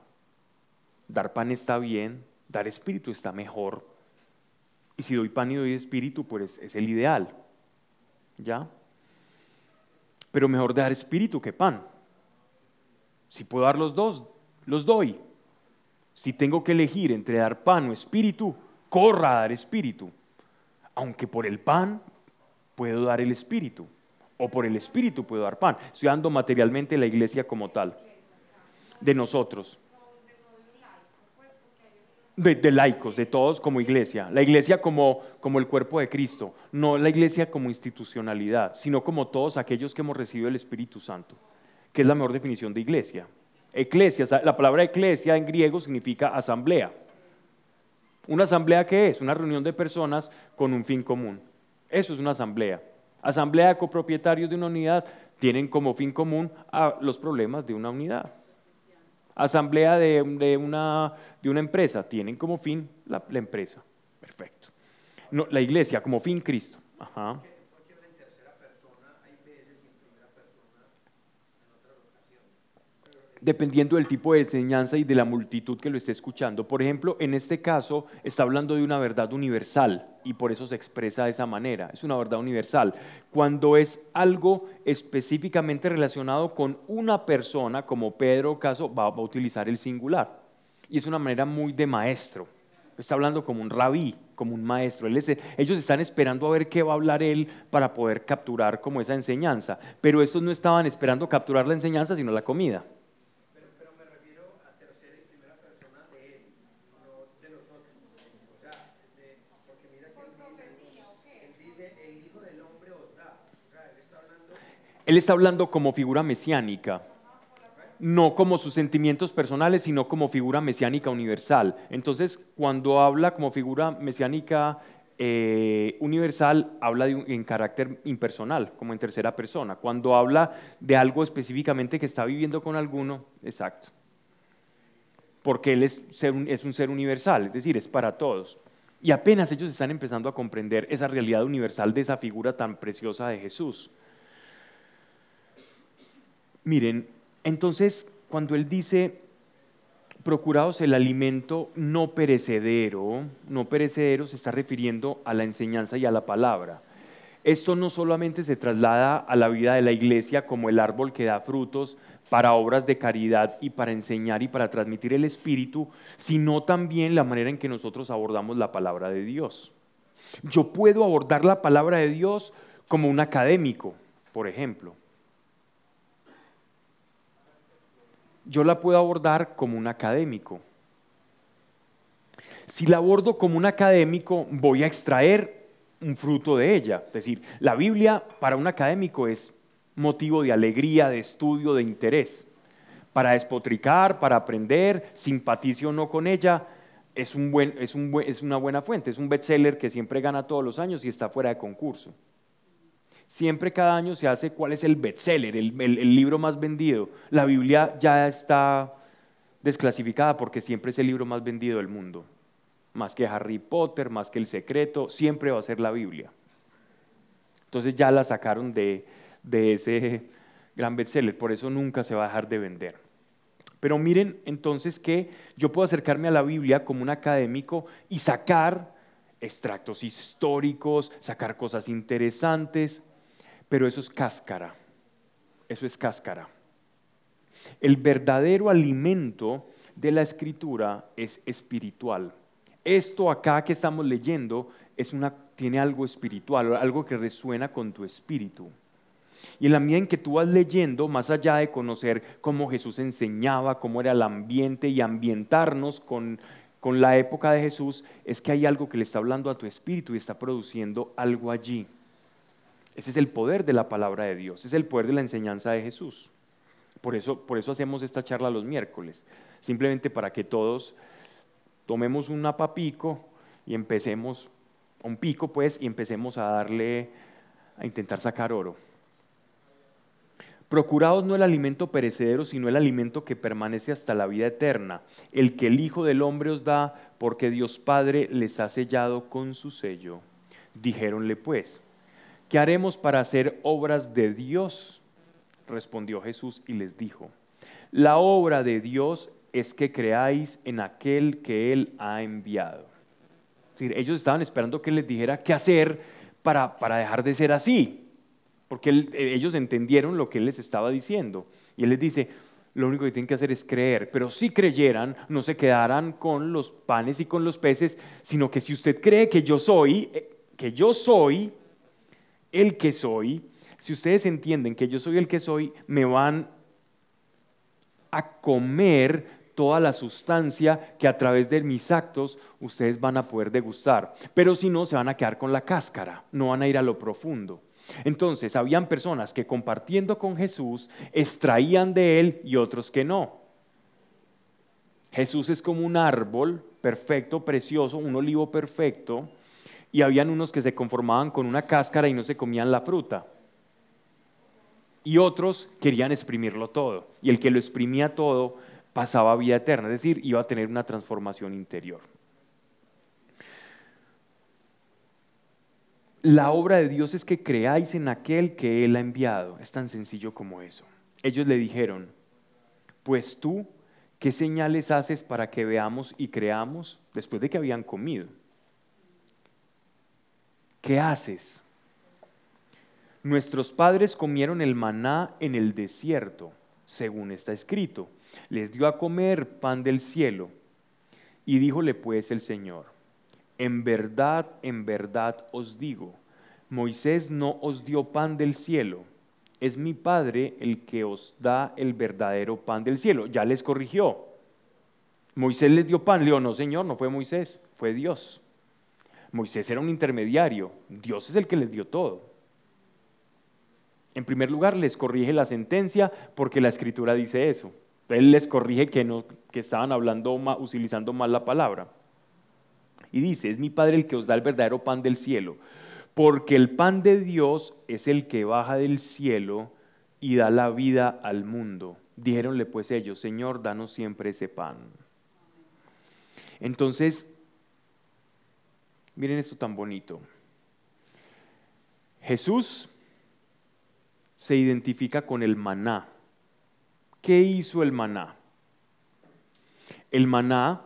[SPEAKER 1] Dar pan está bien, dar espíritu está mejor. Y si doy pan y doy espíritu, pues es el ideal. ¿Ya? Pero mejor dar espíritu que pan. Si puedo dar los dos, los doy. Si tengo que elegir entre dar pan o espíritu, corra a dar espíritu. Aunque por el pan puedo dar el espíritu, o por el espíritu puedo dar pan. Estoy dando materialmente la iglesia como tal, de nosotros de, laicos, de todos como iglesia. La iglesia como, como el cuerpo de Cristo, no la iglesia como institucionalidad, sino como todos aquellos que hemos recibido el Espíritu Santo, que es la mejor definición de iglesia. Eclesia, la palabra eclesia en griego significa asamblea. ¿Una asamblea qué es? Una reunión de personas con un fin común. Eso es una asamblea. Asamblea de copropietarios de una unidad tienen como fin común a los problemas de una unidad asamblea de, una, de una, empresa, tienen como fin la, empresa. Perfecto. No, la iglesia como fin Cristo. Ajá. Dependiendo del tipo de enseñanza y de la multitud que lo esté escuchando. Por ejemplo, en este caso está hablando de una verdad universal y por eso se expresa de esa manera. Es una verdad universal. Cuando es algo específicamente relacionado con una persona, como Pedro caso, va, a utilizar el singular. Y es una manera muy de maestro. Está hablando como un rabí, como un maestro. ellos están esperando a ver qué va a hablar él para poder capturar como esa enseñanza. Pero estos no estaban esperando capturar la enseñanza, sino la comida. Él está hablando como figura mesiánica, no como sus sentimientos personales, sino como figura mesiánica universal. Entonces, cuando habla como figura mesiánica eh, universal, habla en carácter impersonal, como en tercera persona. Cuando habla de algo específicamente que está viviendo con alguno, exacto. Porque Él es, es un ser universal, es decir, es para todos. Y apenas ellos están empezando a comprender esa realidad universal de esa figura tan preciosa de Jesús. Miren, entonces cuando él dice, procuraos el alimento no perecedero, no perecedero se está refiriendo a la enseñanza y a la palabra. Esto no solamente se traslada a la vida de la iglesia como el árbol que da frutos para obras de caridad y para enseñar y para transmitir el Espíritu, sino también la manera en que nosotros abordamos la palabra de Dios. Yo puedo abordar la palabra de Dios como un académico, por ejemplo. Yo la puedo abordar como un académico. Si la abordo como un académico, voy a extraer un fruto de ella. Es decir, la Biblia para un académico es motivo de alegría, de estudio, de interés. Para despotricar, para aprender, simpatice o no con ella, es, una buena fuente, es un bestseller que siempre gana todos los años y está fuera de concurso. Siempre cada año se hace cuál es el bestseller, el, libro más vendido. La Biblia ya está desclasificada porque siempre es el libro más vendido del mundo. Más que Harry Potter, más que El Secreto, siempre va a ser la Biblia. Entonces ya la sacaron de ese gran bestseller, por eso nunca se va a dejar de vender. Pero miren entonces que yo puedo acercarme a la Biblia como un académico y sacar extractos históricos, sacar cosas interesantes, pero eso es cáscara, eso es cáscara. El verdadero alimento de la escritura es espiritual. Esto acá que estamos leyendo es una, tiene algo espiritual, algo que resuena con tu espíritu. Y en la medida en que tú vas leyendo, más allá de conocer cómo Jesús enseñaba, cómo era el ambiente y ambientarnos con, con la época de Jesús, es que hay algo que le está hablando a tu espíritu y está produciendo algo allí. Ese es el poder de la palabra de Dios, es el poder de la enseñanza de Jesús. Por eso, por eso hacemos esta charla los miércoles, simplemente para que todos tomemos un papico y empecemos, un pico pues, y empecemos a darle, a intentar sacar oro. Procuraos no el alimento perecedero, sino el alimento que permanece hasta la vida eterna, el que el Hijo del Hombre os da, porque Dios Padre les ha sellado con su sello. Dijéronle pues, ¿qué haremos para hacer obras de Dios? Respondió Jesús y les dijo, la obra de Dios es que creáis en aquel que Él ha enviado. ellos estaban esperando que les dijera qué hacer para, para dejar de ser así porque eh, ellos entendieron lo que él les estaba diciendo. Y él les dice, lo único que tienen que hacer es creer, pero si creyeran, no se quedarán con los panes y con los peces, sino que si usted cree que yo soy, eh, que yo soy el que soy, si ustedes entienden que yo soy el que soy, me van a comer toda la sustancia que a través de mis actos ustedes van a poder degustar. Pero si no, se van a quedar con la cáscara, no van a ir a lo profundo. Entonces, habían personas que compartiendo con Jesús extraían de él y otros que no. Jesús es como un árbol perfecto, precioso, un olivo perfecto, y habían unos que se conformaban con una cáscara y no se comían la fruta. Y otros querían exprimirlo todo, y el que lo exprimía todo pasaba vida eterna, es decir, iba a tener una transformación interior. La obra de Dios es que creáis en aquel que Él ha enviado. Es tan sencillo como eso. Ellos le dijeron, pues tú, ¿qué señales haces para que veamos y creamos después de que habían comido? ¿Qué haces? Nuestros padres comieron el maná en el desierto, según está escrito. Les dio a comer pan del cielo. Y díjole pues el Señor, en verdad, en verdad os digo, Moisés no os dio pan del cielo, es mi Padre el que os da el verdadero pan del cielo. Ya les corrigió. Moisés les dio pan, le dijo, no Señor, no fue Moisés, fue Dios. Moisés era un intermediario, Dios es el que les dio todo. En primer lugar, les corrige la sentencia porque la escritura dice eso. Él les corrige que, no, que estaban hablando, utilizando mal la palabra. Y dice, es mi Padre el que os da el verdadero pan del cielo, porque el pan de Dios es el que baja del cielo y da la vida al mundo. Dijéronle pues ellos, Señor, danos siempre ese pan. Entonces, miren esto tan bonito. Jesús se identifica con el maná. ¿Qué hizo el maná? El maná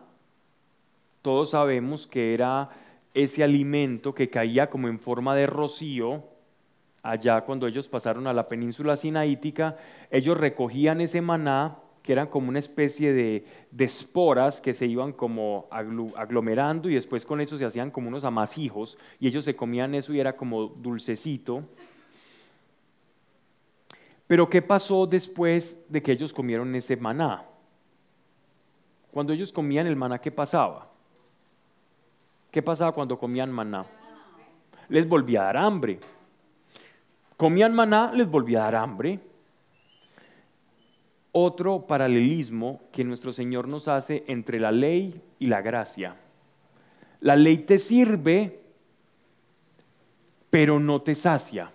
[SPEAKER 1] todos sabemos que era ese alimento que caía como en forma de rocío, allá cuando ellos pasaron a la península sinaítica, ellos recogían ese maná, que eran como una especie de, esporas que se iban como aglomerando y después con eso se hacían como unos amasijos y ellos se comían eso y era como dulcecito. Pero ¿qué pasó después de que ellos comieron ese maná? Cuando ellos comían el maná, ¿qué pasaba? ¿Qué pasaba cuando comían maná? les volvía a dar hambre. Comían maná, les volvía a dar hambre. Otro paralelismo que nuestro Señor nos hace entre la ley y la gracia. La ley te sirve, pero no te sacia.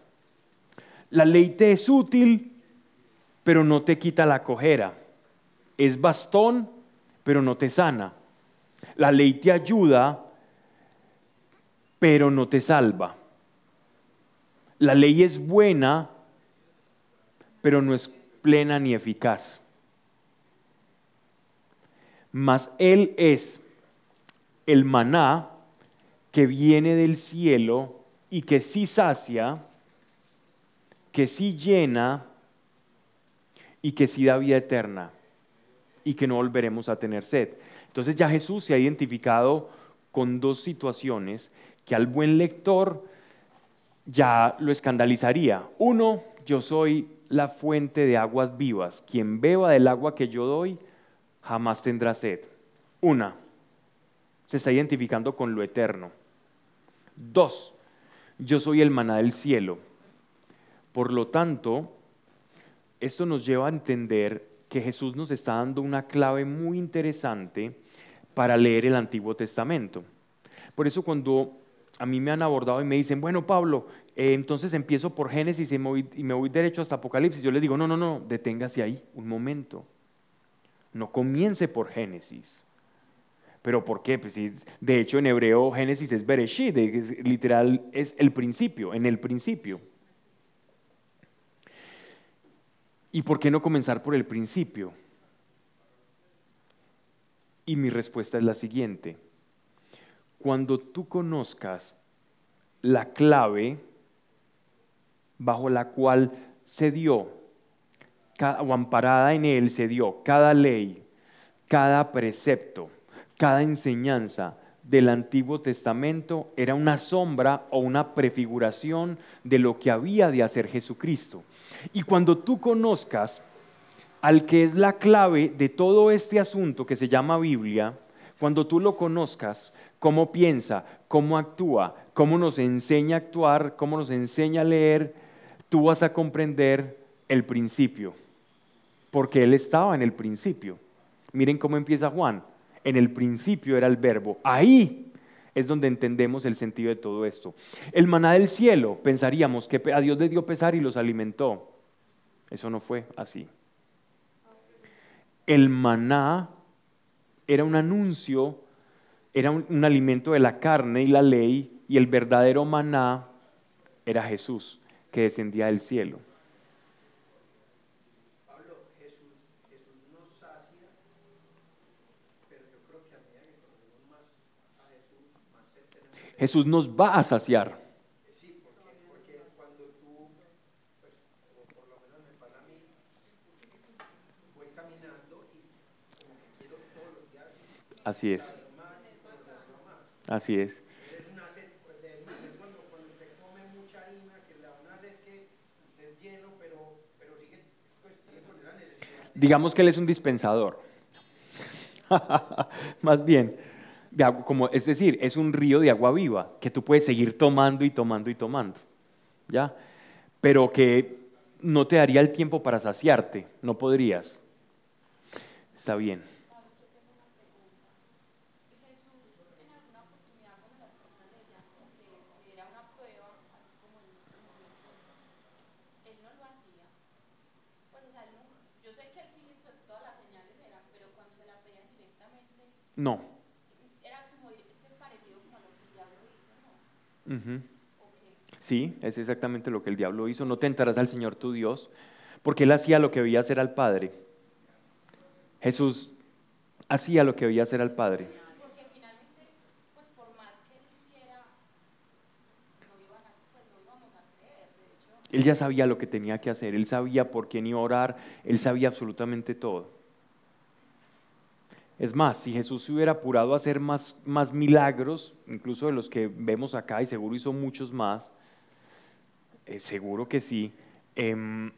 [SPEAKER 1] La ley te es útil, pero no te quita la cojera. Es bastón, pero no te sana. La ley te ayuda, pero no te salva. La ley es buena, pero no es plena ni eficaz. Mas Él es el maná que viene del cielo y que sí sacia, que sí llena y que sí da vida eterna y que no volveremos a tener sed. Entonces ya Jesús se ha identificado con dos situaciones que al buen lector ya lo escandalizaría. Uno, yo soy la fuente de aguas vivas. Quien beba del agua que yo doy, jamás tendrá sed. Una, se está identificando con lo eterno. Dos, yo soy el maná del cielo. Por lo tanto, esto nos lleva a entender que Jesús nos está dando una clave muy interesante para leer el Antiguo Testamento. Por eso cuando a mí me han abordado y me dicen, bueno Pablo, eh, entonces empiezo por Génesis y me, voy, derecho hasta Apocalipsis, yo les digo, no, no, no, deténgase ahí un momento. No comience por Génesis. ¿Pero por qué? Pues de hecho en hebreo Génesis es Bereshit, literal es el principio, en el principio. ¿Y por qué no comenzar por el principio? Y mi respuesta es la siguiente. Cuando tú conozcas la clave bajo la cual se dio, o amparada en él se dio cada ley, cada precepto, cada enseñanza del Antiguo Testamento era una sombra o una prefiguración de lo que había de hacer Jesucristo. Y cuando tú conozcas al que es la clave de todo este asunto que se llama Biblia, cuando tú lo conozcas, cómo piensa, cómo actúa, cómo nos enseña a actuar, cómo nos enseña a leer, tú vas a comprender el principio, porque Él estaba en el principio. Miren cómo empieza Juan. En el principio era el verbo. Ahí es donde entendemos el sentido de todo esto. El maná del cielo, pensaríamos que a Dios le dio pesar y los alimentó. Eso no fue así. El maná era un anuncio, era un, alimento de la carne y la ley, y el verdadero maná era Jesús, que descendía del cielo. Jesús nos va a saciar. Sí, porque, porque cuando tú, pues, por lo menos me pasa a mí, voy caminando y como que quiero todos los días. Así es. Así es. Es una sed, pues, de, es cuando, cuando usted come mucha harina, que le da una sed que usted es lleno, pero, pero sigue, pues, sigue con la necesidad. Digamos que él es un dispensador. Más bien como, es decir, es un río de agua viva que tú puedes seguir tomando y tomando y tomando, ¿ya? Pero que no te daría el tiempo para saciarte, no podrías. Está bien. No. Sí, es exactamente lo que el diablo hizo. No tentarás al Señor tu Dios, porque él hacía lo que veía hacer al Padre. Jesús hacía lo que veía hacer al Padre. Porque finalmente, pues por más que él hiciera, pues, no iban a, pues no íbamos a creer. De hecho. Él ya sabía lo que tenía que hacer, él sabía por quién iba a orar, él sabía absolutamente todo. Es más, si Jesús se hubiera apurado a hacer más, más milagros, incluso de los que vemos acá, y seguro hizo muchos más, eh, seguro que sí, em,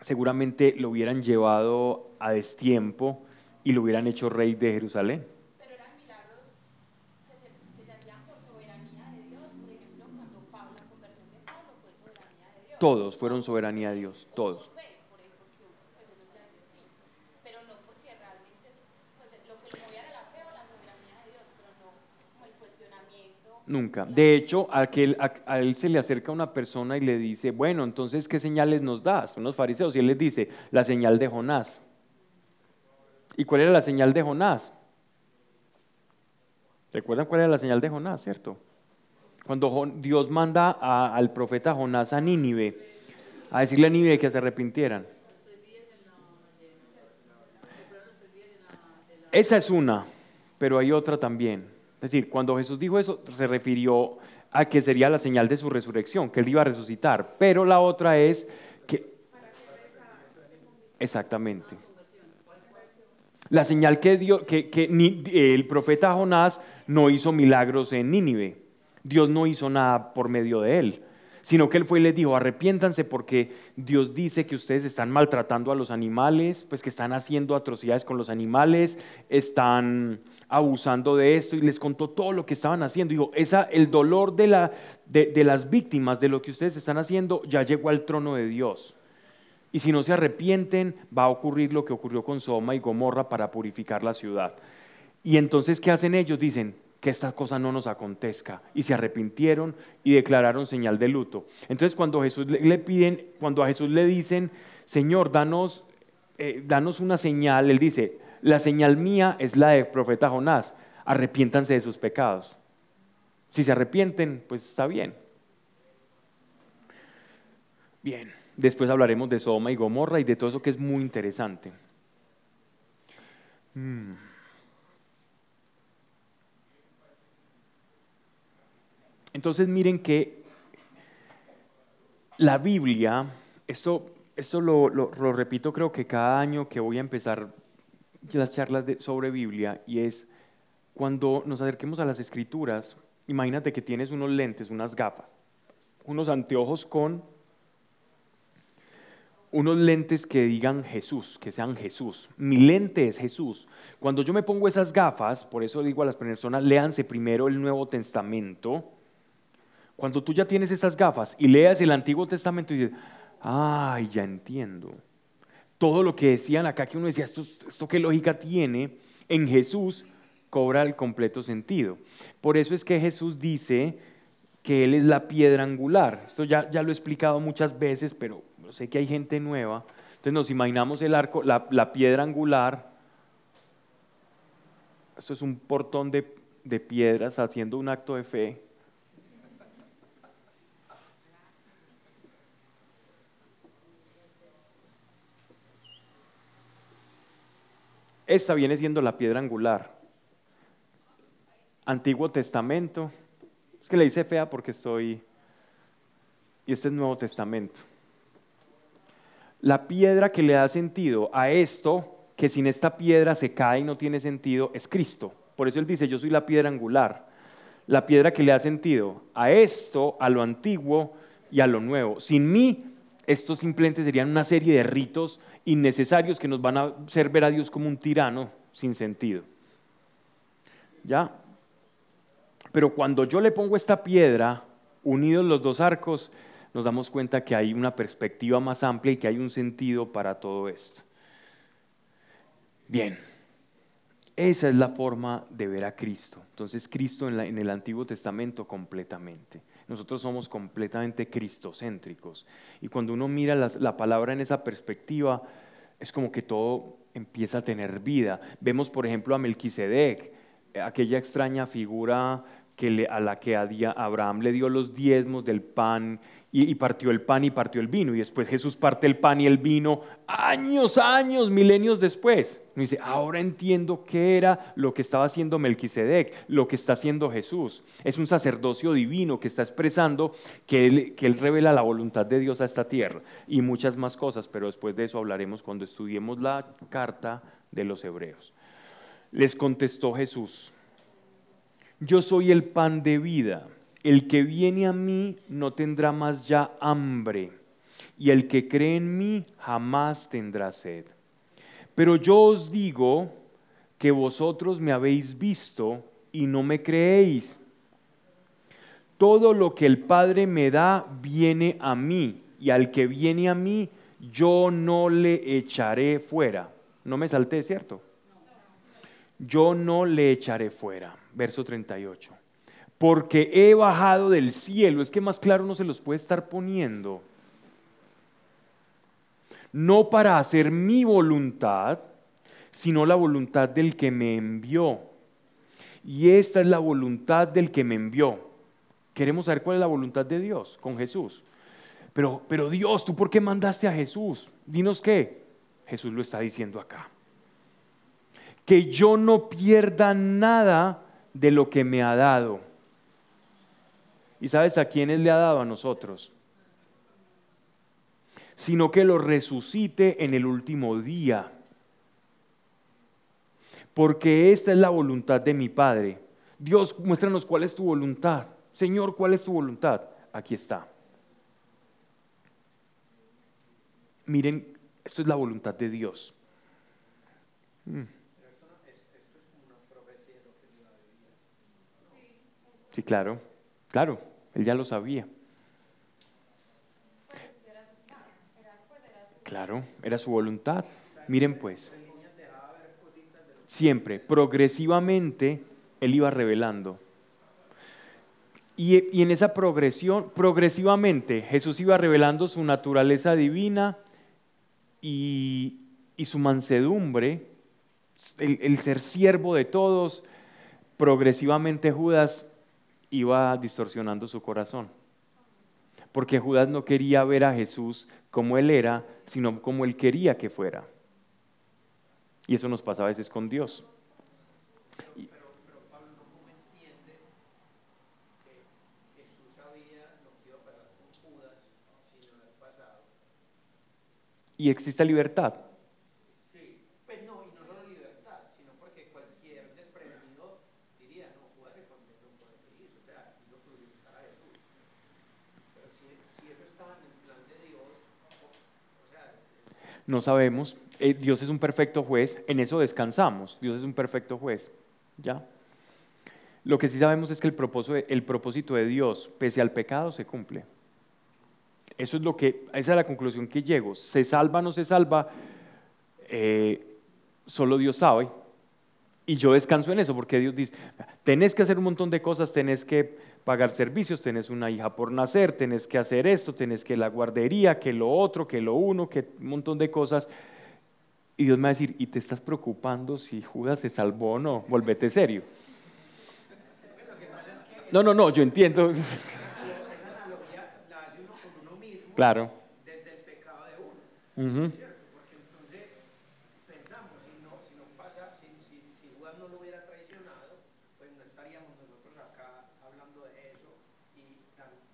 [SPEAKER 1] seguramente lo hubieran llevado a destiempo y lo hubieran hecho rey de Jerusalén. Pero eran milagros hacían por soberanía de Dios. Por ejemplo, cuando la conversión de Pablo fue soberanía de Dios. Todos fueron soberanía de Dios, todos. Nunca. De hecho, a, a, él se le acerca una persona y le dice, bueno, entonces, ¿qué señales nos das? Unos fariseos. Y él les dice, la señal de Jonás. ¿Y cuál era la señal de Jonás? ¿Recuerdan cuál era la señal de Jonás, cierto? Cuando Dios manda al profeta Jonás a Nínive, a decirle a Nínive que se arrepintieran. Esa es una, pero hay otra también. Es decir, cuando Jesús dijo eso, se refirió a que sería la señal de su resurrección, que él iba a resucitar. Pero la otra es que... Exactamente. La señal que, dio, que, que el profeta Jonás no hizo milagros en Nínive. Dios no hizo nada por medio de él sino que él fue y les dijo, arrepiéntanse porque Dios dice que ustedes están maltratando a los animales, pues que están haciendo atrocidades con los animales, están abusando de esto y les contó todo lo que estaban haciendo. Dijo, esa, el dolor de, la, de, las víctimas de lo que ustedes están haciendo ya llegó al trono de Dios. Y si no se arrepienten, va a ocurrir lo que ocurrió con Soma y Gomorra para purificar la ciudad. Y entonces, ¿qué hacen ellos? Dicen, que esta cosa no nos acontezca. Y se arrepintieron y declararon señal de luto. Entonces cuando Jesús le, piden, cuando a Jesús le dicen, Señor, danos, eh, danos una señal, él dice, la señal mía es la del profeta Jonás, arrepiéntanse de sus pecados. Si se arrepienten, pues está bien. Bien, después hablaremos de Soma y Gomorra y de todo eso que es muy interesante. Mm. Entonces miren que la Biblia, esto, esto lo, repito creo que cada año que voy a empezar las charlas sobre Biblia y es cuando nos acerquemos a las escrituras, imagínate que tienes unos lentes, unas gafas, unos anteojos con unos lentes que digan Jesús, que sean Jesús. Mi lente es Jesús. Cuando yo me pongo esas gafas, por eso digo a las personas, léanse primero el Nuevo Testamento cuando tú ya tienes esas gafas y leas el Antiguo Testamento y dices, ay, ya entiendo. Todo lo que decían acá, que uno decía, esto, esto qué lógica tiene, en Jesús cobra el completo sentido. Por eso es que Jesús dice que Él es la piedra angular. Esto ya, ya lo he explicado muchas veces, pero sé que hay gente nueva. Entonces nos imaginamos el arco, la, la piedra angular. Esto es un portón de, de piedras haciendo un acto de fe Esta viene siendo la piedra angular. Antiguo Testamento. Es que le hice fea porque estoy... Y este es Nuevo Testamento. La piedra que le da sentido a esto, que sin esta piedra se cae y no tiene sentido, es Cristo. Por eso él dice, yo soy la piedra angular. La piedra que le da sentido a esto, a lo antiguo y a lo nuevo. Sin mí, esto simplemente serían una serie de ritos innecesarios que nos van a hacer ver a Dios como un tirano sin sentido. ¿Ya? Pero cuando yo le pongo esta piedra, unidos los dos arcos, nos damos cuenta que hay una perspectiva más amplia y que hay un sentido para todo esto. Bien, esa es la forma de ver a Cristo. Entonces Cristo en, el Antiguo Testamento completamente. Nosotros somos completamente cristocéntricos. Y cuando uno mira la, palabra en esa perspectiva, es como que todo empieza a tener vida. Vemos, por ejemplo, a Melquisedec, aquella extraña figura que a la que a Abraham le dio los diezmos del pan y, partió el pan y partió el vino. Y después Jesús parte el pan y el vino años, años, milenios después. Y dice, ahora entiendo qué era lo que estaba haciendo Melquisedec, lo que está haciendo Jesús. Es un sacerdocio divino que está expresando que él, que él revela la voluntad de Dios a esta tierra y muchas más cosas, pero después de eso hablaremos cuando estudiemos la carta de los hebreos. Les contestó Jesús, yo soy el pan de vida el que viene a mí no tendrá más ya hambre, y el que cree en mí jamás tendrá sed. Pero yo os digo que vosotros me habéis visto y no me creéis. Todo lo que el Padre me da viene a mí, y al que viene a mí, yo no le echaré fuera. No me salté, ¿cierto? Yo no le echaré fuera. Verso 38. Porque he bajado del cielo. Es que más claro no se los puede estar poniendo. No para hacer mi voluntad, sino la voluntad del que me envió. Y esta es la voluntad del que me envió. Queremos saber cuál es la voluntad de Dios con Jesús. Pero, pero Dios, ¿tú por qué mandaste a Jesús? Dinos qué. Jesús lo está diciendo acá. Que yo no pierda nada de lo que me ha dado. ¿Y sabes a quiénes le ha dado a nosotros? Sino que lo resucite en el último día. Porque esta es la voluntad de mi Padre. Dios, muéstranos cuál es tu voluntad. Señor, ¿cuál es tu voluntad? Aquí está. Miren, esto es la voluntad de Dios. Mm. Sí, claro, claro, él ya lo sabía. Claro, era su voluntad. Miren pues, siempre, progresivamente, él iba revelando. Y, y, en esa progresión, progresivamente, Jesús iba revelando su naturaleza divina y, su mansedumbre, el, ser siervo de todos, progresivamente Judas iba distorsionando su corazón. Porque Judas no quería ver a Jesús como él era, sino como él quería que fuera. Y eso nos pasa a veces con Dios. y existe libertad.
[SPEAKER 2] Sí, pues no, y no solo libertad, sino porque cualquier desprevenido diría, no, Judas se condenó por lo que hizo, o sea, hizo crucificar a Jesús. Pero si, si eso estaba en el plan de Dios, o, sea...
[SPEAKER 1] No sabemos, eh, Dios es un perfecto juez, en eso descansamos, Dios es un perfecto juez, ¿ya? Lo que sí sabemos es que el propósito, el propósito de Dios, pese al pecado, se cumple. Eso es lo que, esa es la conclusión que llego. ¿Se salva o no se salva? Eh, solo Dios sabe. Y yo descanso en eso, porque Dios dice, tenés que hacer un montón de cosas, tenés que pagar servicios, tenés una hija por nacer, tenés que hacer esto, tenés que la guardería, que lo otro, que lo uno, que un montón de cosas. Y Dios me va a decir, ¿y te estás preocupando si Judas se salvó o no? Volvete serio. No, no, no, yo entiendo. Claro.
[SPEAKER 2] Desde el pecado de uno. ¿cierto? Porque entonces pensamos, si no, si no pasa, si, si, si Juan no lo hubiera traicionado, pues no estaríamos nosotros acá hablando de eso y,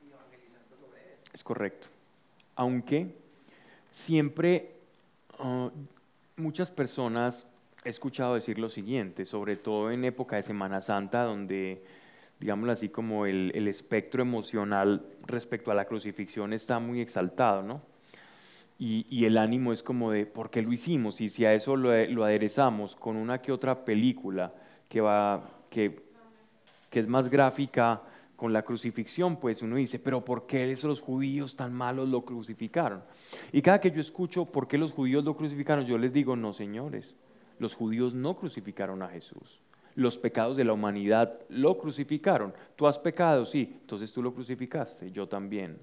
[SPEAKER 2] y evangelizando sobre eso.
[SPEAKER 1] Correcto. Aunque siempre uh, muchas personas he escuchado decir lo siguiente, sobre todo en época de Semana Santa, donde digámoslo así, como el, espectro emocional respecto a la crucifixión está muy exaltado, ¿no? Y, el ánimo es como de, ¿por qué lo hicimos? Y si a eso lo, aderezamos con una que otra película que, va, que, que es más gráfica con la crucifixión, pues uno dice, pero ¿por qué esos judíos tan malos lo crucificaron? Y cada que yo escucho por qué los judíos lo crucificaron, yo les digo, no, señores, los judíos no crucificaron a Jesús los pecados de la humanidad lo crucificaron. Tú has pecado, sí, entonces tú lo crucificaste, yo también.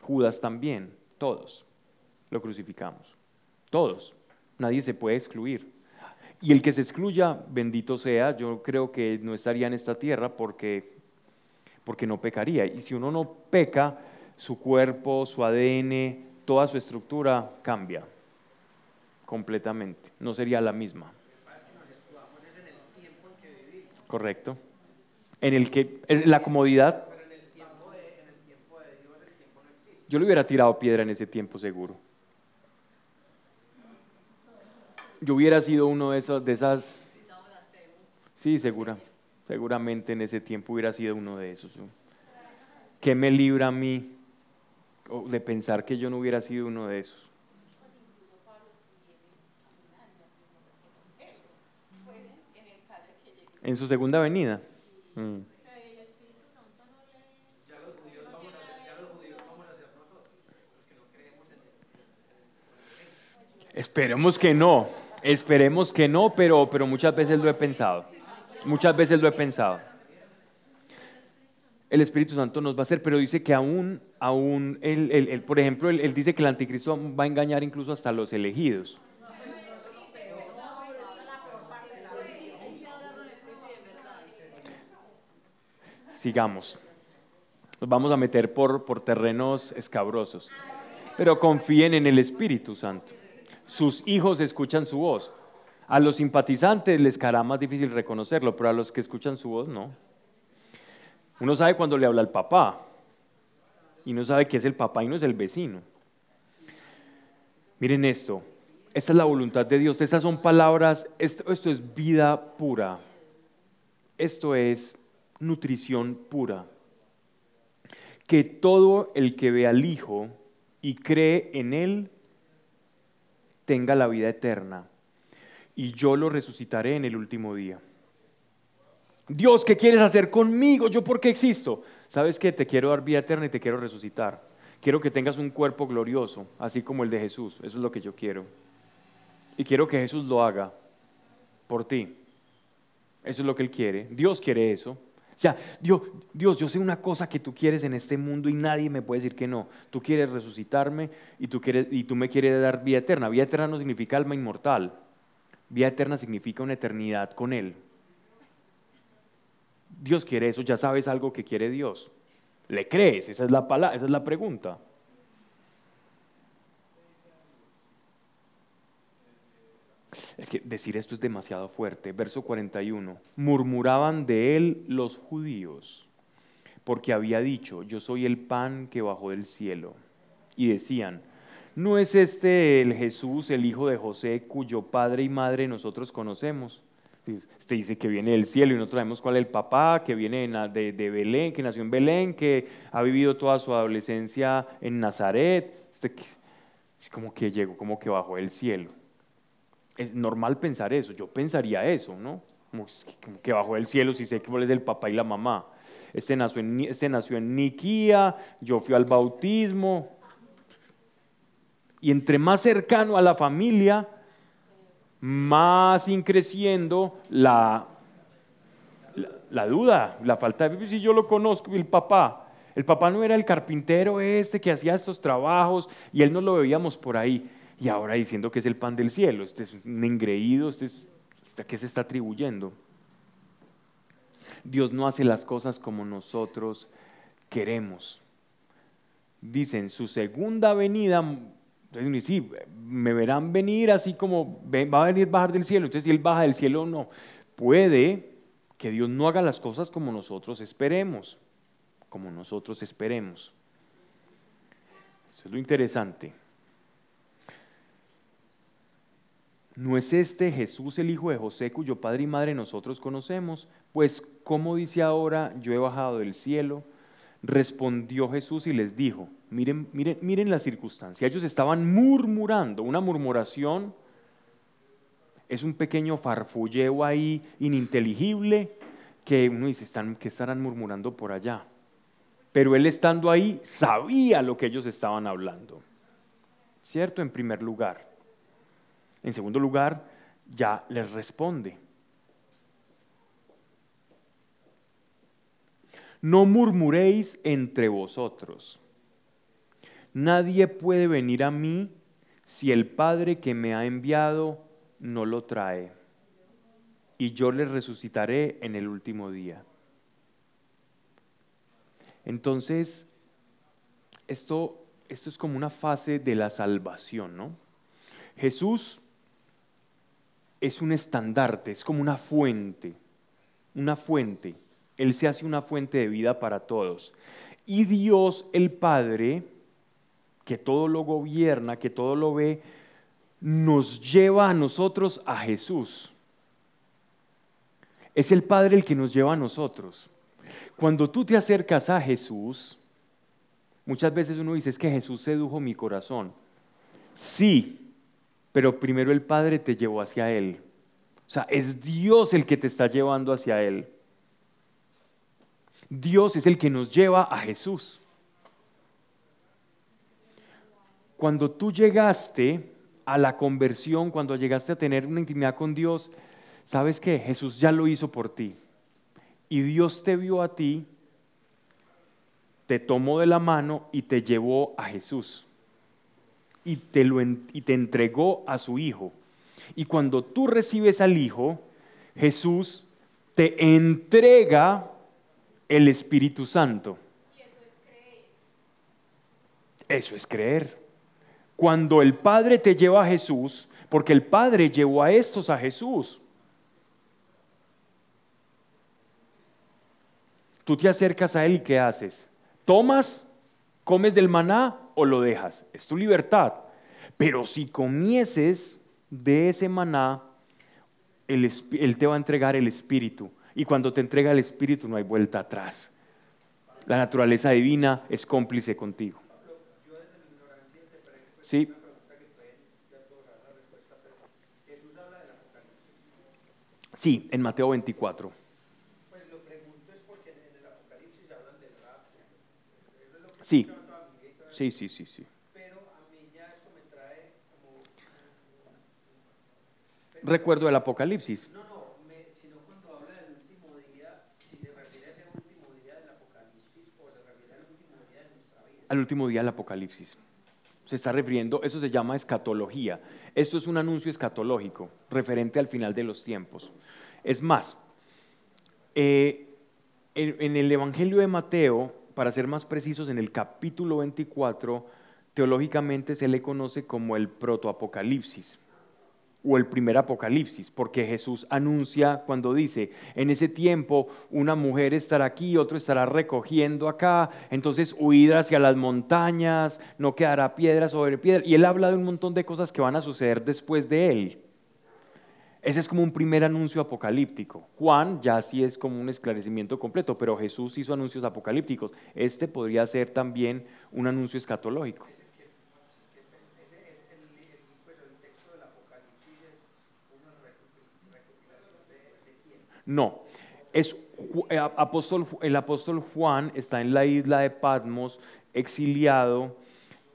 [SPEAKER 1] Judas también, todos lo crucificamos. Todos. Nadie se puede excluir. Y el que se excluya, bendito sea, yo creo que no estaría en esta tierra porque, porque no pecaría. Y si uno no peca, su cuerpo, su ADN, toda su estructura cambia completamente. No sería la misma. Correcto. En el que, en la comodidad. Yo le hubiera tirado piedra en ese tiempo seguro. Yo hubiera sido uno de esos, de esas. Sí, segura. Seguramente en ese tiempo hubiera sido uno de esos. ¿Qué me libra a mí de pensar que yo no hubiera sido uno de esos? en su segunda venida. Mm. Esperemos que no, esperemos que no, pero, pero muchas veces lo he pensado. Muchas veces lo he pensado. El Espíritu Santo nos va a hacer, pero dice que aún, aún él, por ejemplo, él, dice que el anticristo va a engañar incluso hasta los elegidos. Sigamos. Nos vamos a meter por, por terrenos escabrosos. Pero confíen en el Espíritu Santo. Sus hijos escuchan su voz. A los simpatizantes les caerá más difícil reconocerlo, pero a los que escuchan su voz no. Uno sabe cuando le habla al papá y no sabe que es el papá y no es el vecino. Miren esto, esta es la voluntad de Dios, estas son palabras, esto, esto es vida pura, esto es nutrición pura. Que todo el que ve al Hijo y cree en Él tenga la vida eterna, y yo lo resucitaré en el último día. Dios, ¿qué quieres hacer conmigo? ¿Yo por qué existo? ¿Sabes qué? Te quiero dar vida eterna y te quiero resucitar. Quiero que tengas un cuerpo glorioso, así como el de Jesús. Eso es lo que yo quiero. Y quiero que Jesús lo haga por ti. Eso es lo que Él quiere. Dios quiere eso. O sea, Dios, Dios, yo sé una cosa que tú quieres en este mundo y nadie me puede decir que no. Tú quieres resucitarme y tú, quieres, y tú me quieres dar vida eterna. Vida eterna no significa alma inmortal. Vida eterna significa una eternidad con Él. Dios quiere eso, ya sabes algo que quiere Dios. ¿Le crees? Esa es la, palabra, esa es la pregunta. Es que decir esto es demasiado fuerte. Verso 41. Murmuraban de él los judíos, porque había dicho, yo soy el pan que bajó del cielo. Y decían, ¿no es este el Jesús, el hijo de José, cuyo padre y madre nosotros conocemos? Este dice que viene del cielo y nosotros sabemos cuál es el papá, que viene de, de Belén, que nació en Belén, que ha vivido toda su adolescencia en Nazaret. Este, es como que llegó, como que bajó del cielo es normal pensar eso, yo pensaría eso, ¿no? Como, que bajo del cielo si sé que es del papá y la mamá. Este nació, en, este nació en Niquía, yo fui al bautismo. Y entre más cercano a la familia, más increciendo la, la, duda, la falta de... Si yo lo conozco, el papá, el papá no era el carpintero este que hacía estos trabajos y él no lo veíamos por ahí y ahora diciendo que es el pan del cielo. Este es un engreído, este es, ¿a qué se está atribuyendo? Dios no hace las cosas como nosotros queremos. Dicen, su segunda venida, sí, me verán venir así como va a venir bajar del cielo. Entonces, si Él baja del cielo, no. Puede que Dios no haga las cosas como nosotros esperemos, como nosotros esperemos. Eso es lo interesante. ¿No es este Jesús el hijo de José cuyo padre y madre nosotros conocemos? Pues, ¿cómo dice ahora, yo he bajado del cielo? Respondió Jesús y les dijo, miren, miren, miren la circunstancia, ellos estaban murmurando, una murmuración es un pequeño farfulleo ahí ininteligible que uno dice, ¿están, ¿qué estarán murmurando por allá? Pero él estando ahí sabía lo que ellos estaban hablando, ¿cierto? En primer lugar. En segundo lugar, ya les responde. No murmuréis entre vosotros. Nadie puede venir a mí si el Padre que me ha enviado no lo trae. Y yo le resucitaré en el último día. Entonces, esto, esto es como una fase de la salvación, ¿no? Jesús es un estandarte, es como una fuente, una fuente. Él se hace una fuente de vida para todos. Y Dios el Padre, que todo lo gobierna, que todo lo ve, nos lleva a nosotros a Jesús. Es el Padre el que nos lleva a nosotros. Cuando tú te acercas a Jesús, muchas veces uno dice, es que Jesús sedujo mi corazón. Sí, pero primero el Padre te llevó hacia Él. O sea, es Dios el que te está llevando hacia Él. Dios es el que nos lleva a Jesús. Cuando tú llegaste a la conversión, cuando llegaste a tener una intimidad con Dios, ¿sabes qué? Jesús ya lo hizo por ti. Y Dios te vio a ti, te tomó de la mano y te llevó a Jesús. Y te, lo, y te entregó a su Hijo. Y cuando tú recibes al Hijo, Jesús te entrega el Espíritu Santo. Eso es creer. Cuando el Padre te lleva a Jesús, porque el Padre llevó a estos a Jesús. Tú te acercas a Él y ¿qué haces? ¿Tomas, comes del maná o lo dejas? Es tu libertad. Pero si comieses de ese maná, él, te va a entregar el Espíritu. Y cuando te entrega el Espíritu no hay vuelta atrás. La naturaleza divina es cómplice contigo. Sí. Sí, en Mateo 24.
[SPEAKER 2] Pues lo pregunto es porque en el Apocalipsis hablan del rapto. Eso es lo que
[SPEAKER 1] Sí.
[SPEAKER 2] toda mi vida.
[SPEAKER 1] Sí, sí, sí, sí.
[SPEAKER 2] Pero a mí ya esto me trae como...
[SPEAKER 1] Recuerdo del Apocalipsis.
[SPEAKER 2] No, no, me- sino cuando habla del último día, si se refiere a ese último día del Apocalipsis o se refiere al último día de nuestra vida.
[SPEAKER 1] Al último día del Apocalipsis. Se está refiriendo, eso se llama escatología. Esto es un anuncio escatológico, referente al final de los tiempos. Es más, eh, en, en el Evangelio de Mateo, para ser más precisos, en el capítulo 24, teológicamente se le conoce como el protoapocalipsis o el primer apocalipsis, porque Jesús anuncia cuando dice, en ese tiempo una mujer estará aquí, otro estará recogiendo acá, entonces huid hacia las montañas, no quedará piedra sobre piedra, y él habla de un montón de cosas que van a suceder después de él. Ese es como un primer anuncio apocalíptico. Juan ya sí es como un esclarecimiento completo, pero Jesús hizo anuncios apocalípticos. Este podría ser también un anuncio escatológico.
[SPEAKER 2] Ese, el, el- el- pues el texto del Apocalipsis es una recopi- recopilación de, de quién.
[SPEAKER 1] No, es eh, el apóstol Juan está en la isla de Patmos, exiliado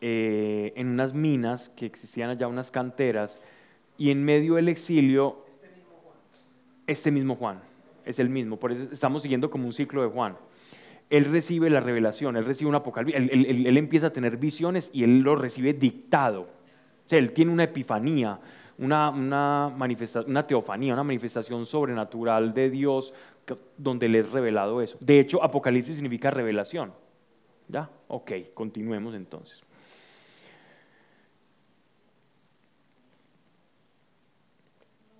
[SPEAKER 1] eh, en unas minas que existían allá, unas canteras, y en medio del exilio, este mismo Juan, es el mismo, por eso estamos siguiendo como un ciclo de Juan. Él recibe la revelación, él recibe un apocalipsis, él empieza a tener visiones y él lo recibe dictado. O sea, él tiene una epifanía, una, una, una teofanía, una manifestación sobrenatural de Dios donde le es revelado eso. De hecho, apocalipsis significa revelación. ¿Ya? Ok, continuemos entonces.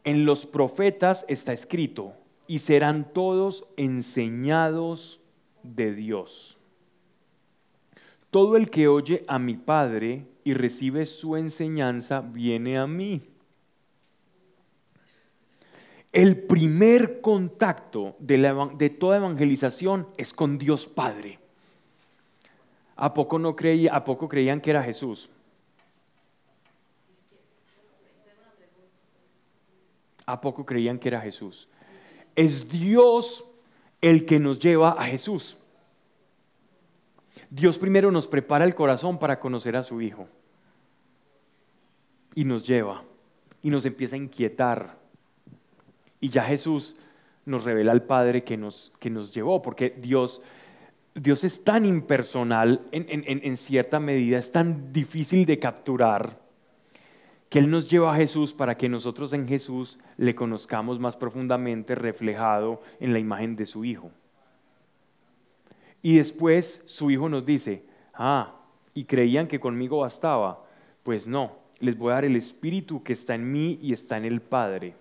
[SPEAKER 1] En los profetas está escrito, y serán todos enseñados de Dios. Todo el que oye a mi Padre y recibe su enseñanza viene a mí. El primer contacto de, toda evangelización es con Dios Padre. ¿A poco, no creía, ¿A poco creían que era Jesús? ¿A poco creían que era Jesús? Es Dios el que nos lleva a Jesús. Dios primero nos prepara el corazón para conocer a su Hijo. Y nos lleva. Y nos empieza a inquietar. Y ya Jesús nos revela al Padre que nos, que nos llevó. Porque Dios, Dios es tan impersonal en, en- en- cierta medida, es tan difícil de capturar que Él nos lleva a Jesús para que nosotros en Jesús le conozcamos más profundamente reflejado en la imagen de su Hijo. Y después su Hijo nos dice, ah, y creían que conmigo bastaba. Pues no, les voy a dar el Espíritu que está en mí y está en el Padre.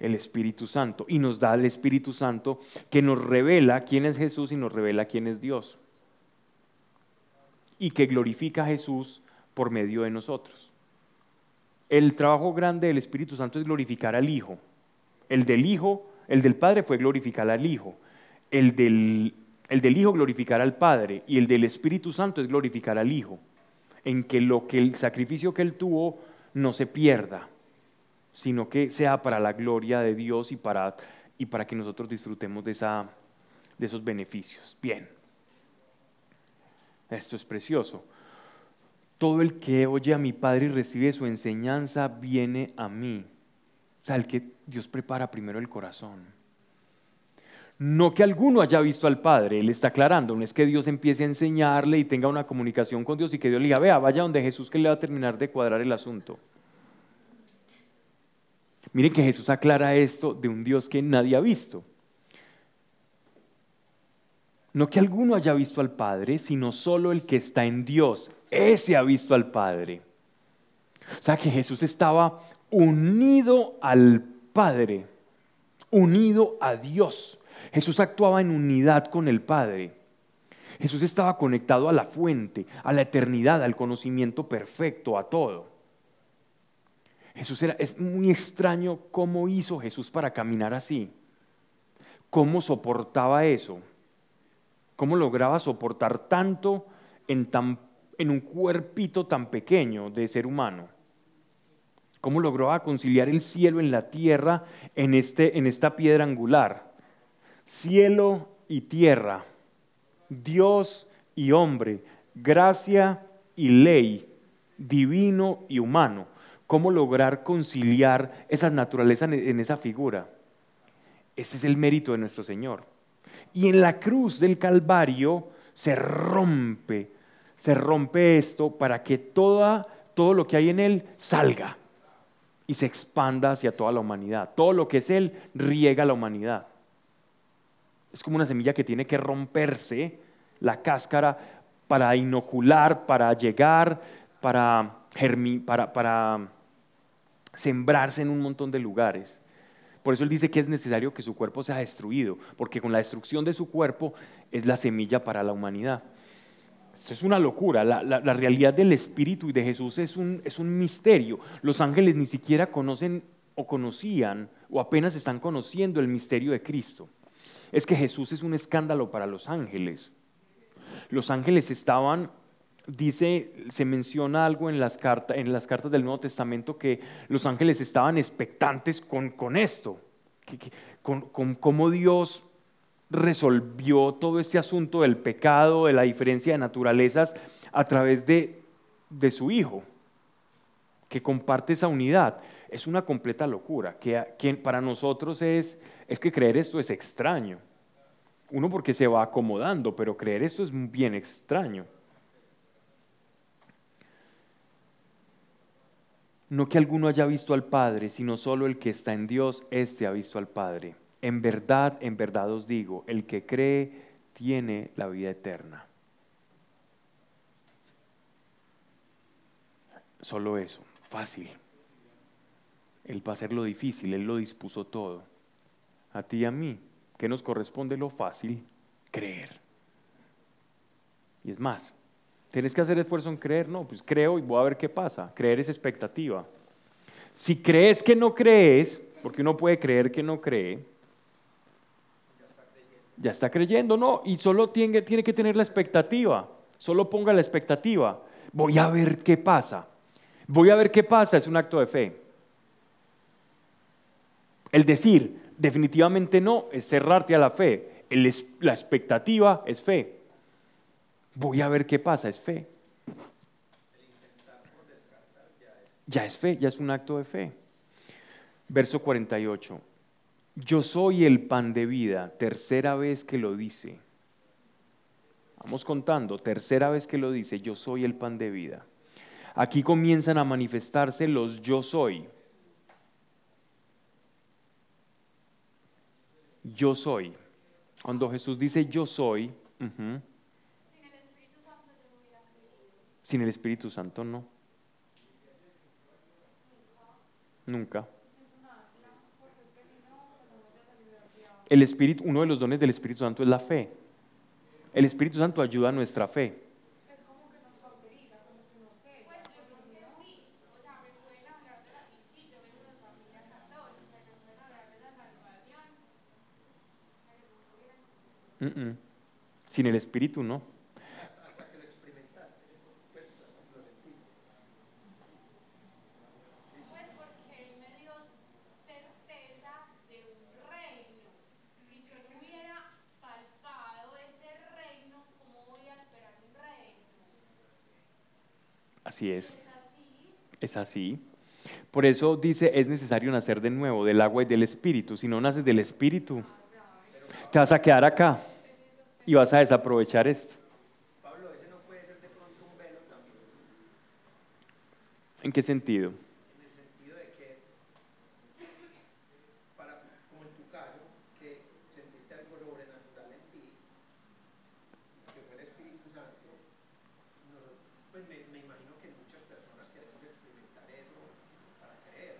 [SPEAKER 1] El Espíritu Santo. Y nos da el Espíritu Santo que nos revela quién es Jesús y nos revela quién es Dios. Y que glorifica a Jesús por medio de nosotros. El trabajo grande del Espíritu Santo es glorificar al Hijo. El del Hijo, el del Padre fue glorificar al Hijo. El del, el del Hijo glorificar al Padre. Y el del Espíritu Santo es glorificar al Hijo. En que lo que el sacrificio que Él tuvo no se pierda, sino que sea para la gloria de Dios y para, y para que nosotros disfrutemos de, esa, de esos beneficios. Bien. Esto es precioso. todo el que oye a mi Padre y recibe su enseñanza viene a mí. O sea, el que Dios prepara primero el corazón. No que alguno haya visto al Padre, Él está aclarando, no es que Dios empiece a enseñarle y tenga una comunicación con Dios y que Dios le diga, vea, vaya donde Jesús que le va a terminar de cuadrar el asunto. Miren que Jesús aclara esto de un Dios que nadie ha visto. No que alguno haya visto al Padre, sino solo el que está en Dios. Ese ha visto al Padre. O sea que Jesús estaba unido al Padre, unido a Dios. Jesús actuaba en unidad con el Padre. Jesús estaba conectado a la fuente, a la eternidad, al conocimiento perfecto, a todo. Jesús era, es muy extraño cómo hizo Jesús para caminar así. ¿Cómo soportaba eso? ¿Cómo lograba soportar tanto en, un cuerpito tan pequeño de ser humano? ¿Cómo lograba conciliar el cielo en la tierra este, en esta piedra angular? Cielo y tierra, Dios y hombre, gracia y ley, divino y humano cómo lograr conciliar esas naturalezas en esa figura. Ese es el mérito de nuestro Señor. Y en la cruz del Calvario se rompe, se rompe esto para que toda, todo lo que hay en Él salga y se expanda hacia toda la humanidad. Todo lo que es Él riega a la humanidad. Es como una semilla que tiene que romperse la cáscara para inocular, para llegar, para, para, para sembrarse en un montón de lugares. Por eso él dice que es necesario que su cuerpo sea destruido, porque con la destrucción de su cuerpo es la semilla para la humanidad. Esto es una locura. La, realidad del Espíritu y de Jesús es un, es un misterio. Los ángeles ni siquiera conocen o conocían o apenas están conociendo el misterio de Cristo. Es que Jesús es un escándalo para los ángeles. Los ángeles estaban dice, se menciona algo en las, cartas, en las cartas del Nuevo Testamento que los ángeles estaban expectantes con, con esto, con, con cómo Dios resolvió todo este asunto del pecado, de la diferencia de naturalezas a través de, de su Hijo, que comparte esa unidad. Es una completa locura, que, que para nosotros es, es que creer esto es extraño. Uno porque se va acomodando, pero creer esto es bien extraño. No que alguno haya visto al Padre, sino solo el que está en Dios, éste ha visto al Padre. En verdad, en verdad os digo, el que cree tiene la vida eterna. Solo eso, fácil. Él va a hacer lo difícil, Él lo dispuso todo. A ti y a mí, ¿qué nos corresponde lo fácil? Creer. Y es más, ¿Tienes que hacer esfuerzo en creer? No, pues creo y voy a ver qué pasa. Creer es expectativa. Si crees que no crees, porque uno puede creer que no cree, ya está creyendo, no, y solo tiene, que tener la expectativa. Solo ponga la expectativa. Voy a ver qué pasa. Voy a ver qué pasa es un acto de fe. El decir definitivamente no es cerrarte a la fe. la expectativa es fe. Voy a ver qué pasa, es fe. Ya es fe, ya es un acto de fe. Verso 48. Yo soy el pan de vida, tercera vez que lo dice. Vamos contando, tercera vez que lo dice, yo soy el pan de vida. Aquí comienzan a manifestarse los yo soy. Yo soy. Cuando Jesús dice yo soy, sin el Espíritu Santo no. Nunca. El Espíritu, uno de los dones del Espíritu Santo es la fe. El Espíritu Santo ayuda a nuestra fe. Sin el Espíritu no. Así es. Es así. Por eso dice, es necesario nacer de nuevo del agua y del espíritu. Si no naces del espíritu, te vas a quedar acá y vas a desaprovechar esto.
[SPEAKER 2] Pablo, ese no puede ser de pronto un velo también,
[SPEAKER 1] ¿En qué sentido?
[SPEAKER 2] en el sentido de que, para, como en tu caso, que sentiste algo sobrenatural en ti, que fue el Espíritu Santo, nosotros, pues me, me imagino que muchas personas queremos experimentar eso para creer,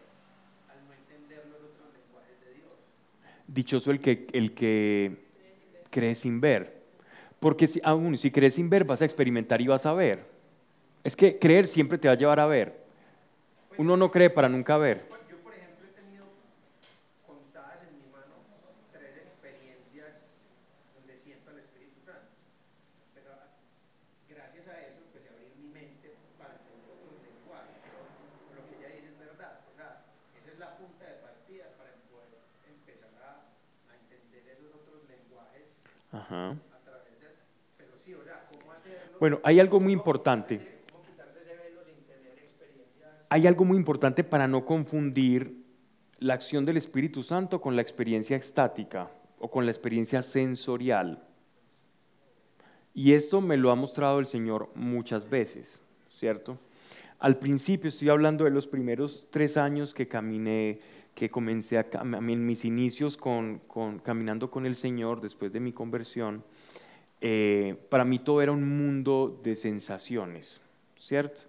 [SPEAKER 2] al no entender los otros lenguajes de Dios.
[SPEAKER 1] El que, el que cree sin ver. Porque si, aún si crees sin ver, vas a experimentar y vas a ver. Es que creer siempre te va a llevar a ver. Uno no cree para nunca ver.
[SPEAKER 2] Bueno, Yo, por ejemplo, he tenido contadas en mi mano tres experiencias donde siento al Espíritu Santo. Pero ah, gracias a eso empecé a abrir mi mente para entender otros lenguajes. Pero lo que ella dice es verdad. O sea, esa es la punta de partida para poder empezar a, a entender esos otros lenguajes
[SPEAKER 1] Ajá.
[SPEAKER 2] a través de... Pero sí, o sea, ¿cómo hacerlo?
[SPEAKER 1] Bueno, hay algo muy importante. Hay algo muy importante para no confundir la acción del Espíritu Santo con la experiencia estática o con la experiencia sensorial. Y esto me lo ha mostrado el Señor muchas veces, ¿cierto? Al principio estoy hablando de los primeros tres años que caminé, que comencé a, cam- mis inicios con- caminando con el Señor después de mi conversión. Eh, para mí todo era un mundo de sensaciones, ¿cierto?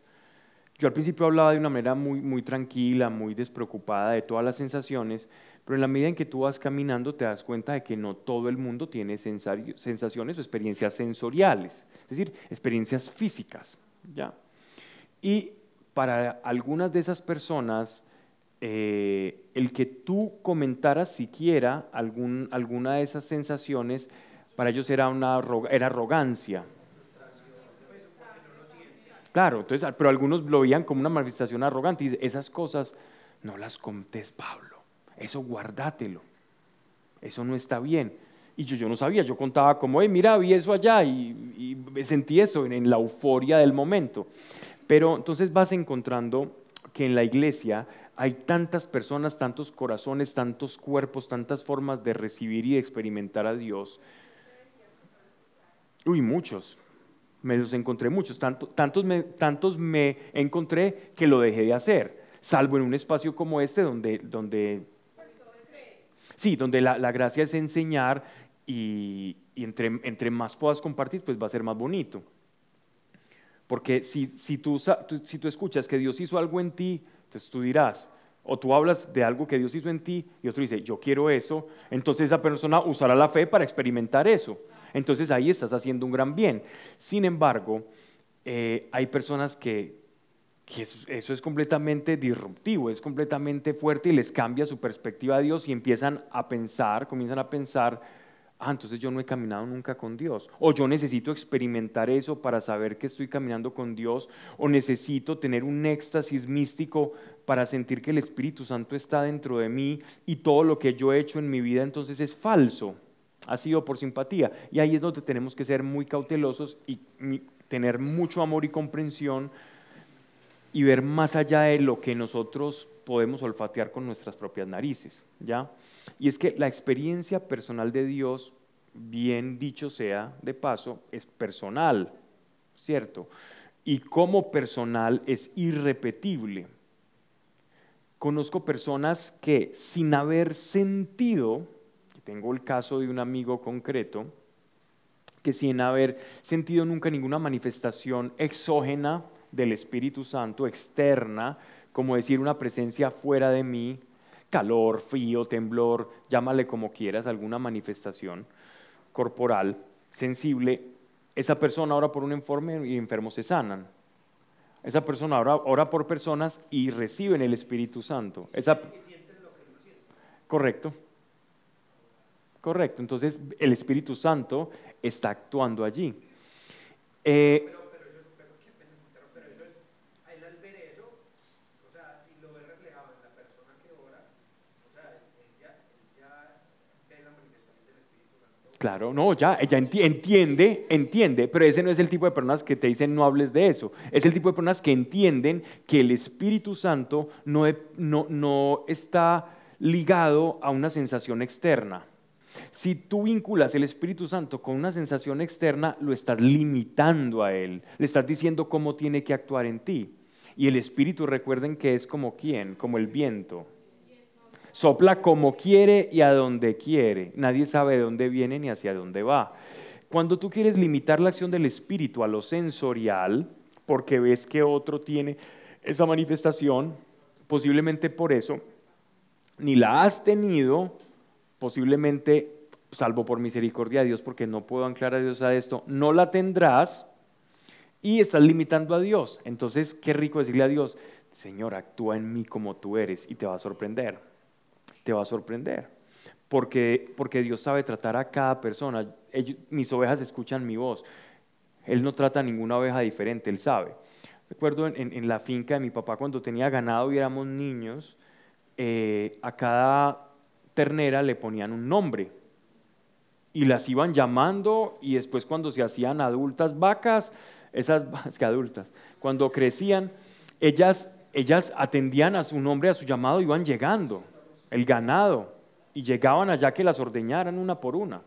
[SPEAKER 1] Yo al principio hablaba de una manera muy, muy tranquila, muy despreocupada de todas las sensaciones, pero en la medida en que tú vas caminando te das cuenta de que no todo el mundo tiene sensaciones o experiencias sensoriales, es decir, experiencias físicas, ¿ya? Y para algunas de esas personas, eh, el que tú comentaras siquiera alguna de esas sensaciones, para ellos era una era arrogancia. Claro, entonces, pero algunos lo veían como una manifestación arrogante y esas cosas no las contés, Pablo, eso guardátelo, eso no está bien. Y yo, yo no sabía, yo contaba como, hey, mira, vi eso allá y, y sentí eso en, la euforia del momento. Pero entonces vas encontrando que en la iglesia hay tantas personas, tantos corazones, tantos cuerpos, tantas formas de recibir y experimentar a Dios. Uy, muchos. Me los encontré muchos. Tanto- tantos, me, tantos me encontré que lo dejé de hacer. Salvo en un espacio como este donde, donde sí, donde la, la gracia es enseñar y, y entre, entre más puedas compartir, pues va a ser más bonito. Porque si, si, tú, si tú escuchas que Dios hizo algo en ti, entonces tú dirás, o tú hablas de algo que Dios hizo en ti y otro dice, yo quiero eso, entonces esa persona usará la fe para experimentar eso. Entonces ahí estás haciendo un gran bien. Sin embargo, eh, hay personas que, eso, eso es completamente disruptivo, es completamente fuerte y les cambia su perspectiva a Dios y empiezan a pensar, comienzan a pensar, ah, entonces yo no he caminado nunca con Dios, o yo necesito experimentar eso para saber que estoy caminando con Dios, o necesito tener un éxtasis místico para sentir que el Espíritu Santo está dentro de mí y todo lo que yo he hecho en mi vida entonces es falso, ha sido por simpatía. Y ahí es donde tenemos que ser muy cautelosos y tener mucho amor y comprensión y ver más allá de lo que nosotros podemos olfatear con nuestras propias narices, ¿ya? Y es que la experiencia personal de Dios, bien dicho sea de paso, es personal, ¿cierto? Y como personal es irrepetible. Conozco personas que sin haber sentido, tengo el caso de un amigo concreto, que sin haber sentido nunca ninguna manifestación exógena del Espíritu Santo, externa, como decir una presencia fuera de mí, calor, frío, temblor, llámale como quieras, alguna manifestación corporal, sensible, esa persona ora por un enfermo y enfermos se sanan. Esa persona ora, ora por personas y reciben el Espíritu Santo. Esa, correcto. Correcto. Entonces el Espíritu Santo está actuando allí. Eh,
[SPEAKER 2] Pero, pero eso es, pero, qué pena, pero, pero eso es, a él al ver eso, o sea, y lo ve reflejado en la persona que ora, o sea, él ya, él ya ve la manifestación del Espíritu Santo
[SPEAKER 1] Claro, no, ya, ella enti- entiende, entiende, pero ese no es el tipo de personas que te dicen no hables de eso. Es el tipo de personas que entienden que el Espíritu Santo no, no, no está ligado a una sensación externa. Si tú vinculas el Espíritu Santo con una sensación externa, lo estás limitando a Él, le estás diciendo cómo tiene que actuar en ti. Y el Espíritu, recuerden que es como quién, como el viento. Sopla como quiere y a donde quiere. Nadie sabe de dónde viene ni hacia dónde va. Cuando tú quieres limitar la acción del Espíritu a lo sensorial, porque ves que otro tiene esa manifestación, posiblemente por eso, ni la has tenido, posiblemente, salvo por misericordia de Dios, porque no puedo anclar a Dios a esto, no la tendrás y estás limitando a Dios. Entonces, qué rico decirle a Dios, Señor, actúa en mí como tú eres y te va a sorprender. Te va a sorprender. Porque, porque Dios sabe tratar a cada persona. Mis ovejas escuchan mi voz. Él no trata a ninguna oveja diferente, Él sabe. Recuerdo en la finca de mi papá cuando tenía ganado y éramos niños, eh, a cada ternera le ponían un nombre y las iban llamando y después cuando se hacían adultas vacas, esas es que adultas, cuando crecían, ellas, ellas atendían a su nombre, a su llamado, iban llegando, el ganado, y llegaban allá que las ordeñaran una por una.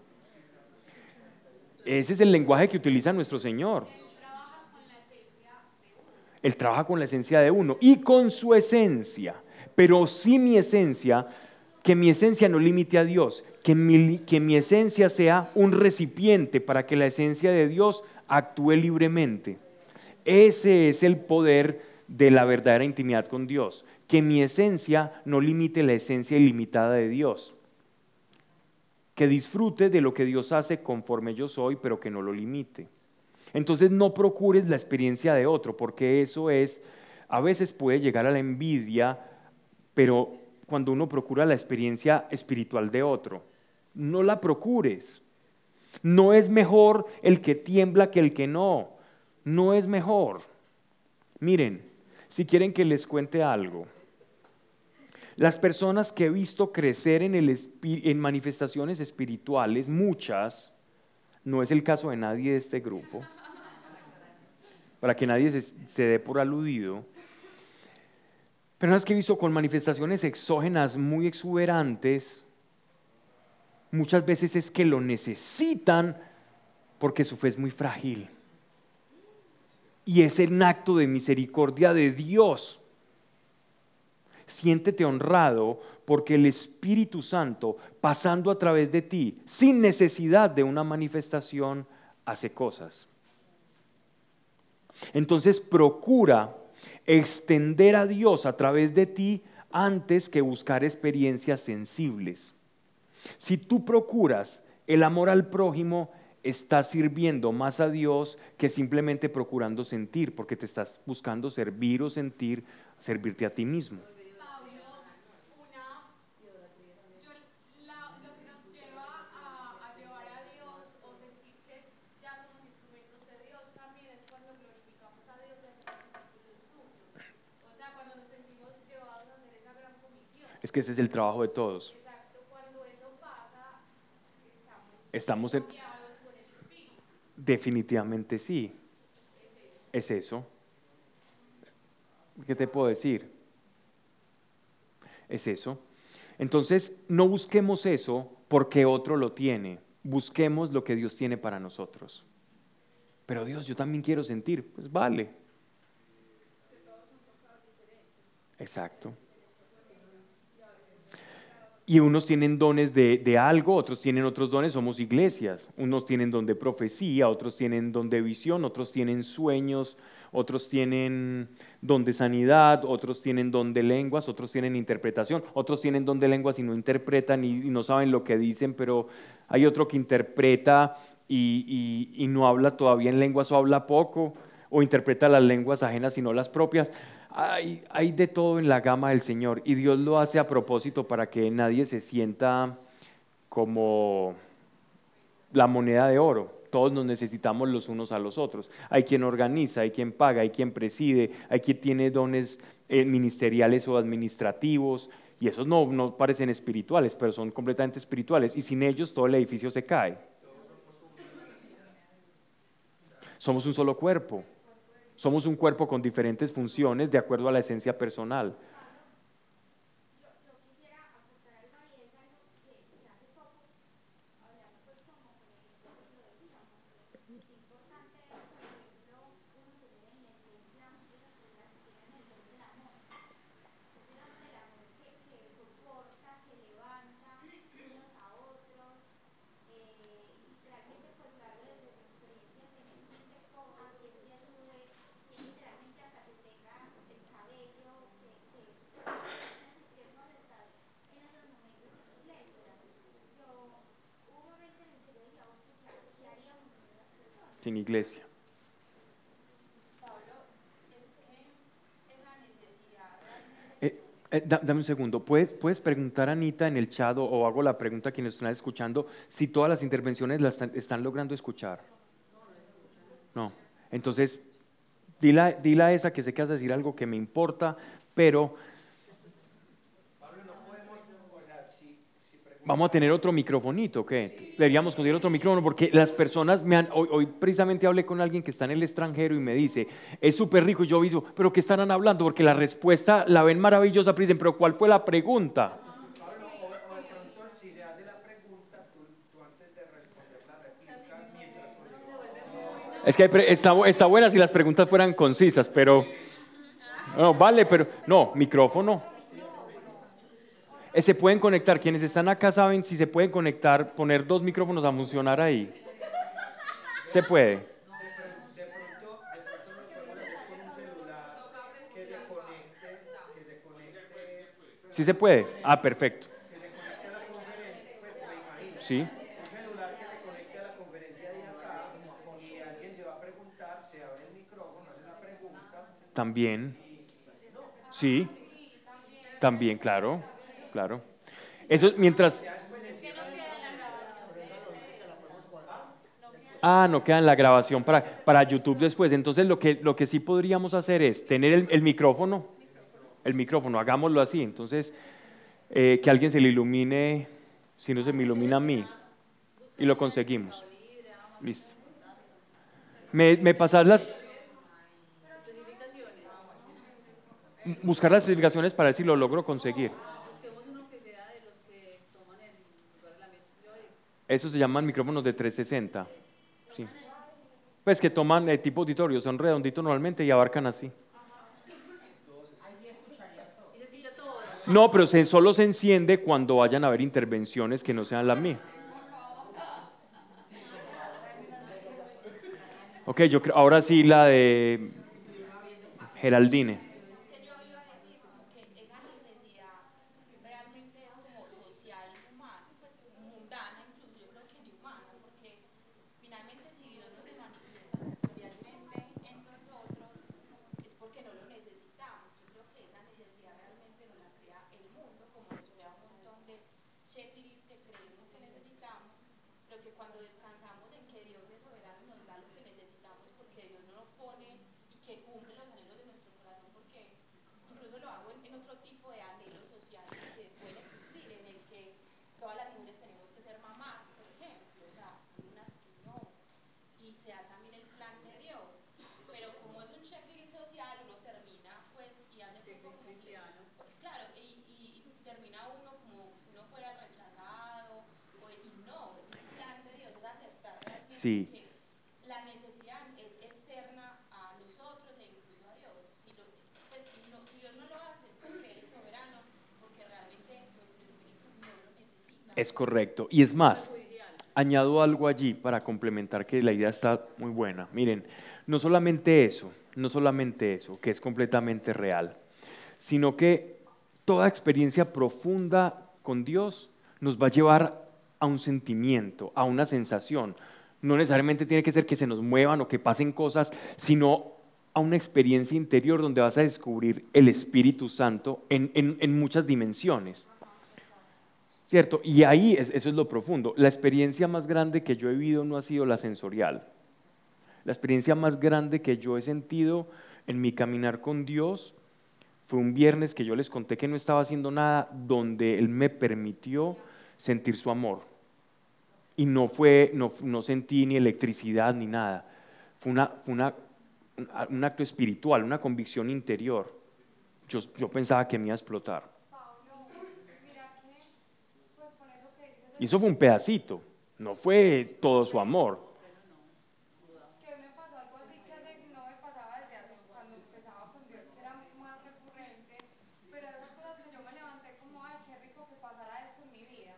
[SPEAKER 1] Ese es el lenguaje que utiliza nuestro Señor. Él trabaja con la esencia de uno y con su esencia, pero sí mi esencia, que mi esencia no limite a Dios, que mi, que mi esencia sea un recipiente para que la esencia de Dios actúe libremente. Ese es el poder de la verdadera intimidad con Dios, que mi esencia no limite la esencia ilimitada de Dios, que disfrute de lo que Dios hace conforme yo soy, pero que no lo limite. Entonces no procures la experiencia de otro, porque eso es, a veces puede llegar a la envidia, pero cuando uno procura la experiencia espiritual de otro, no la procures. No es mejor el que tiembla que el que no. No es mejor. Miren, si quieren que les cuente algo, las personas que he visto crecer en, el en manifestaciones espirituales, muchas, no es el caso de nadie de este grupo, para que nadie se dé por aludido, personas que he visto con manifestaciones exógenas muy exuberantes, muchas veces es que lo necesitan porque su fe es muy frágil. Y es un acto de misericordia de Dios. Siéntete honrado porque el Espíritu Santo, pasando a través de ti, sin necesidad de una manifestación, hace cosas. Entonces procura extender a Dios a través de ti antes que buscar experiencias sensibles. Si tú procuras el amor al prójimo, estás sirviendo más a Dios que simplemente procurando sentir, porque te estás buscando servir o sentir, servirte a ti mismo.
[SPEAKER 3] Pablo, una, yo, la- lo que nos lleva a, a llevar a Dios o sentir que ya somos instrumentos de Dios también es cuando glorificamos a Dios en los discípulos suyos. O sea, cuando nos sentimos llevados a hacer esa gran comisión.
[SPEAKER 1] Es que ese es el trabajo de todos.
[SPEAKER 3] Exacto, cuando eso pasa, estamos,
[SPEAKER 1] Estamos en-
[SPEAKER 3] por el.
[SPEAKER 1] Definitivamente sí. Es eso. ¿Qué te puedo decir? Es eso. Entonces, no busquemos eso porque otro lo tiene. Busquemos lo que Dios tiene para nosotros. Pero Dios, yo también quiero sentir. Pues vale. Exacto. Y unos tienen dones de, algo, otros tienen otros dones, somos iglesias. Unos tienen don de profecía, otros tienen don de visión, otros tienen sueños, otros tienen don de sanidad, otros tienen don de lenguas, otros tienen interpretación, otros tienen don de lenguas y no interpretan y, no saben lo que dicen, pero hay otro que interpreta y- y no habla todavía en lenguas o habla poco, o interpreta las lenguas ajenas y no las propias. Hay, de todo en la gama del Señor y Dios lo hace a propósito para que nadie se sienta como la moneda de oro. Todos nos necesitamos los unos a los otros. Hay quien organiza, hay quien paga, hay quien preside, hay quien tiene dones eh, ministeriales o administrativos. Y esos no, no parecen espirituales, pero son completamente espirituales. Y sin ellos todo el edificio se cae. Somos un solo cuerpo. Somos un cuerpo con diferentes funciones de acuerdo a la esencia personal.
[SPEAKER 4] Yo, yo quisiera aportar algo ahí, es algo que, que hace poco, hablando pues como con el tiempo lo decíamos, qué importante es, por ejemplo, uno tener en la iglesia esas personas que tienen el don del amor. Ese don del amor que, que soporta, que levanta unos a otros, eh, literalmente pues lo hablo desde mi experiencia, tener quien te coja, quien te ayude, quien literalmente hasta te tenga el cabello, que, que que es molestar en esos momentos en la iglesia. Yo, hubo un momento en el que yo dije, "Oh, pucha, ¿qué haríamos con esas personas?
[SPEAKER 1] Sin iglesia. Eh, eh, da- dame un segundo. ¿Puedes, ¿Puedes preguntar a Anita en el chat o, hago la pregunta a quienes están escuchando si todas las intervenciones las están, están logrando escuchar? No. Entonces, dile a esa que sé que vas a decir algo que me importa, pero
[SPEAKER 2] Pablo, no podemos, o sea, si, si preguntas-
[SPEAKER 1] vamos a tener otro microfonito, ¿ok? Deberíamos conseguir otro micrófono porque las personas me han, hoy, hoy precisamente hablé con alguien que está en el extranjero y me dice, es súper rico y yo digo, pero ¿qué estarán hablando? Porque la respuesta la ven maravillosa, pero dicen, pero ¿cuál fue la pregunta? Es que hay está, está buena si las preguntas fueran concisas, pero... No, vale, pero... No, micrófono. Eh, Se pueden conectar, quienes están acá saben si se pueden conectar, poner dos micrófonos a funcionar ahí. Se puede. ¿Sí se puede? Ah, perfecto.
[SPEAKER 2] pues.
[SPEAKER 1] Sí.
[SPEAKER 2] Un celular que se conecte a la conferencia de acá y alguien se va a preguntar, se abre el micrófono, hace la pregunta.
[SPEAKER 1] También. Sí. También, claro. Claro. Eso es mientras... Ah, no queda en la grabación para, para YouTube después. Entonces lo que, lo que sí podríamos hacer es tener el, el micrófono, el micrófono, hagámoslo así. Entonces, eh, que alguien se le ilumine, si no se me ilumina a mí, y lo conseguimos. Listo. ¿Me, me pasas las... Buscar las especificaciones para ver si lo logro conseguir.
[SPEAKER 5] Busquemos uno que sea de los que toman el lugar de la mesa. Yo, eh,
[SPEAKER 1] Esos se llaman micrófonos de 360. Sí. Pues que toman eh, tipo auditorio, son redonditos normalmente y abarcan así. No, pero se- solo se enciende cuando vayan a haber intervenciones que no sean las mías. Ok, yo creo, ahora sí la de Geraldine.
[SPEAKER 3] Es que yo iba a decir como que esa necesidad realmente es como social, humana, pues mundana, incluso yo creo que ni humana, porque finalmente si Dios no se manifiesta sensorialmente en nosotros es porque no lo necesitamos. Yo creo que esa necesidad realmente no la crea el mundo, como nos crea un montón de checklists que creemos que necesitamos, pero que cuando descansamos en que Dios es soberano nos da lo que necesitamos porque Dios no lo pone y que cumple los anhelos de nuestro corazón porque incluso lo hago en, en otro tipo de anhelos sociales que pueden existir, en el que todas las mujeres tenemos que ser mamás, por ejemplo, o sea, hay unas que no, y se da también el plan de Dios, pero como es un checklist social, uno termina pues y hace poco como que- pues, claro, y, y- y termina uno como si uno fuera rechazado, o, y no, es el plan de Dios, es aceptar realmente
[SPEAKER 1] Sí.
[SPEAKER 3] la necesidad es externa a nosotros e incluso a Dios. Si, lo- pues, si, no- Dios no lo hace es porque Él es soberano, porque realmente nuestro espíritu no lo necesita.
[SPEAKER 1] Es correcto. Y es más, añado algo allí para complementar que la idea está muy buena. Miren, no solamente eso, no solamente eso, que es completamente real, sino que toda experiencia profunda con Dios nos va a llevar a un sentimiento, a una sensación. No necesariamente tiene que ser que se nos muevan o que pasen cosas, sino a una experiencia interior donde vas a descubrir el Espíritu Santo en, en- muchas dimensiones. ¿Cierto? Y ahí es- eso es lo profundo. La experiencia más grande que yo he vivido no ha sido la sensorial. La experiencia más grande que yo he sentido en mi caminar con Dios fue un viernes que yo les conté que no estaba haciendo nada, donde Él me permitió sentir su amor. Y no fue, no, no sentí ni electricidad ni nada. fue, una, una- un, acto espiritual, una convicción interior. Yo, yo pensaba que me iba a explotar. Y eso fue un pedacito, no fue todo su amor.
[SPEAKER 3] que me pasó algo así que hace- no me pasaba desde hace cuando empezaba con Dios, que era más recurrente, pero esas cosas que yo me levanté como, ay, qué rico que pasara esto en mi vida.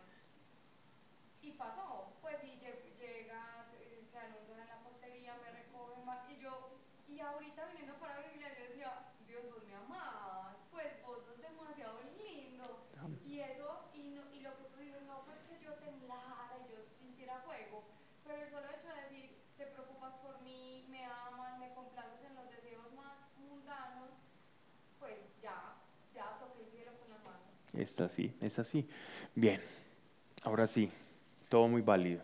[SPEAKER 3] Y pasó, pues y lle- llega, eh, se anuncian en la portería, me recogen, ma- y yo, y ahorita viniendo para la Biblia, yo decía, Dios, vos me amabas, pues vos sos demasiado lindo. Y eso, y, no, y lo que tú dices, no porque yo temblara y yo sintiera fuego, pero el solo hecho de decir, te preocupas por mí, me amas, me complaces en los deseos más mundanos, pues ya, ya toqué el cielo con las manos.
[SPEAKER 1] Es así, es así. Bien, ahora sí, todo muy válido.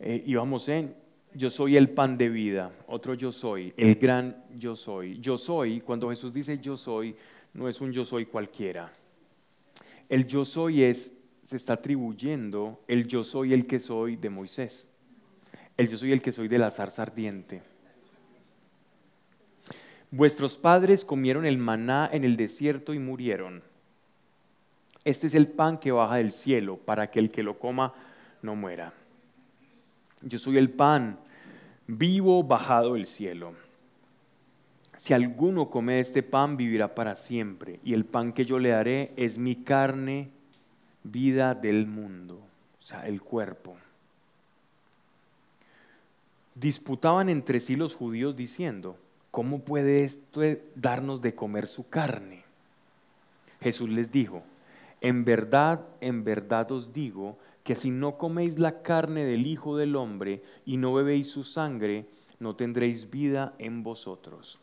[SPEAKER 1] Eh, y vamos en, yo soy el pan de vida, otro yo soy, el gran yo soy. Yo soy, cuando Jesús dice yo soy, no es un yo soy cualquiera. El yo soy es, se está atribuyendo el yo soy el que soy de Moisés. El yo soy el que soy de la zarza ardiente. Vuestros padres comieron el maná en el desierto y murieron. Este es el pan que baja del cielo para que el que lo coma no muera. Yo soy el pan vivo bajado del cielo. Si alguno come este pan, vivirá para siempre. Y el pan que yo le daré es mi carne, vida del mundo, o sea, el cuerpo. Disputaban entre sí los judíos diciendo, ¿cómo puede esto darnos de comer su carne? Jesús les dijo, en verdad, en verdad os digo que si no coméis la carne del Hijo del Hombre y no bebéis su sangre, no tendréis vida en vosotros.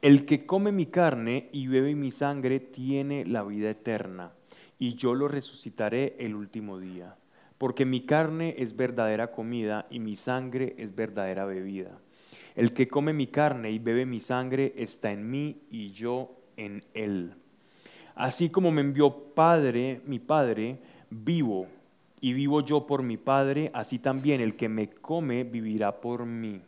[SPEAKER 1] El que come mi carne y bebe mi sangre tiene la vida eterna, y yo lo resucitaré el último día. Porque mi carne es verdadera comida y mi sangre es verdadera bebida. El que come mi carne y bebe mi sangre está en mí y yo en él. Así como me envió Padre, mi Padre, vivo, y vivo yo por mi Padre, así también el que me come vivirá por mí.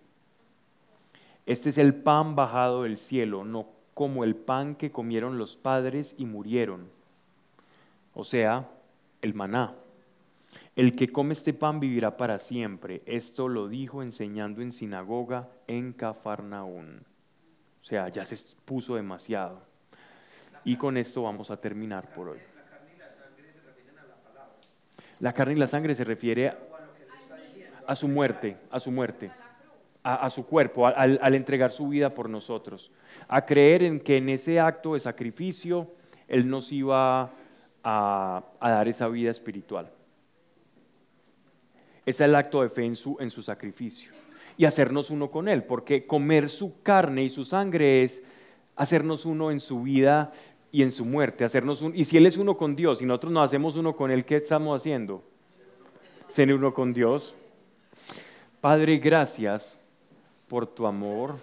[SPEAKER 1] Este es el pan bajado del cielo, no como el pan que comieron los padres y murieron. O sea, el maná. El que come este pan vivirá para siempre. Esto lo dijo enseñando en sinagoga en Cafarnaún. O sea, ya se puso demasiado. Y con esto vamos a terminar por hoy.
[SPEAKER 2] La carne y la sangre se
[SPEAKER 1] refiere
[SPEAKER 2] a
[SPEAKER 1] a su muerte, a su muerte, a, su cuerpo, al, entregar su vida por nosotros, a creer en que en ese acto de sacrificio Él nos iba a, a dar esa vida espiritual. Ese es el acto de fe en su, en su sacrificio. Y hacernos uno con Él, porque comer su carne y su sangre es hacernos uno en su vida y en su muerte. Hacernos un, y si Él es uno con Dios y nosotros nos hacemos uno con Él, ¿qué estamos haciendo? Ser uno con Dios. Padre, gracias por tu amor.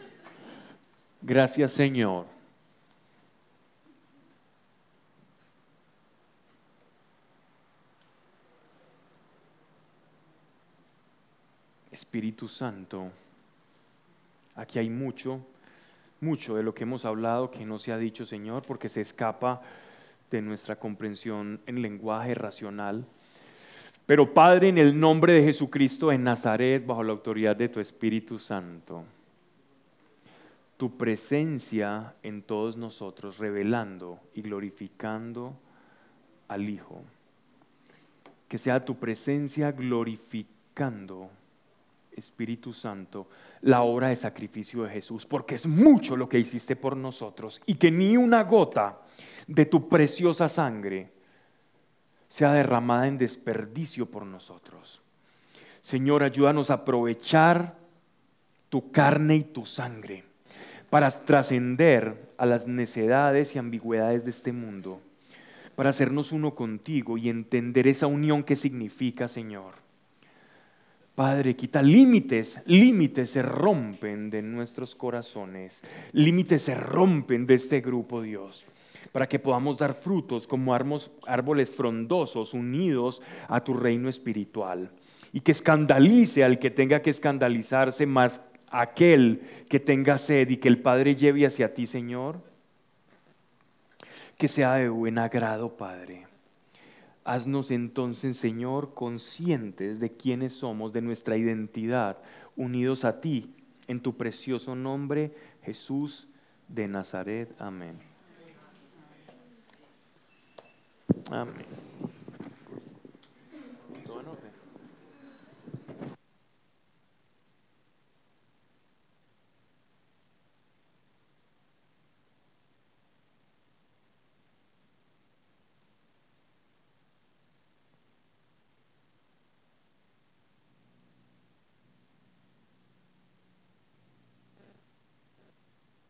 [SPEAKER 1] Gracias, Señor. Espíritu Santo, aquí hay mucho, mucho de lo que hemos hablado que no se ha dicho, Señor, porque se escapa de nuestra comprensión en lenguaje racional. Pero Padre, en el nombre de Jesucristo en Nazaret, bajo la autoridad de tu Espíritu Santo, tu presencia en todos nosotros, revelando y glorificando al Hijo. Que sea tu presencia glorificando, Espíritu Santo, la obra de sacrificio de Jesús, porque es mucho lo que hiciste por nosotros y que ni una gota de tu preciosa sangre sea derramada en desperdicio por nosotros. Señor, ayúdanos a aprovechar tu carne y tu sangre para trascender a las necedades y ambigüedades de este mundo, para hacernos uno contigo y entender esa unión que significa, Señor. Padre, quita límites, límites se rompen de nuestros corazones, límites se rompen de este grupo, Dios para que podamos dar frutos como árboles frondosos unidos a tu reino espiritual y que escandalice al que tenga que escandalizarse, más aquel que tenga sed y que el Padre lleve hacia ti, Señor. Que sea de buen agrado, Padre. Haznos entonces, Señor, conscientes de quiénes somos, de nuestra identidad, unidos a ti, en tu precioso nombre, Jesús de Nazaret. Amén. Amén.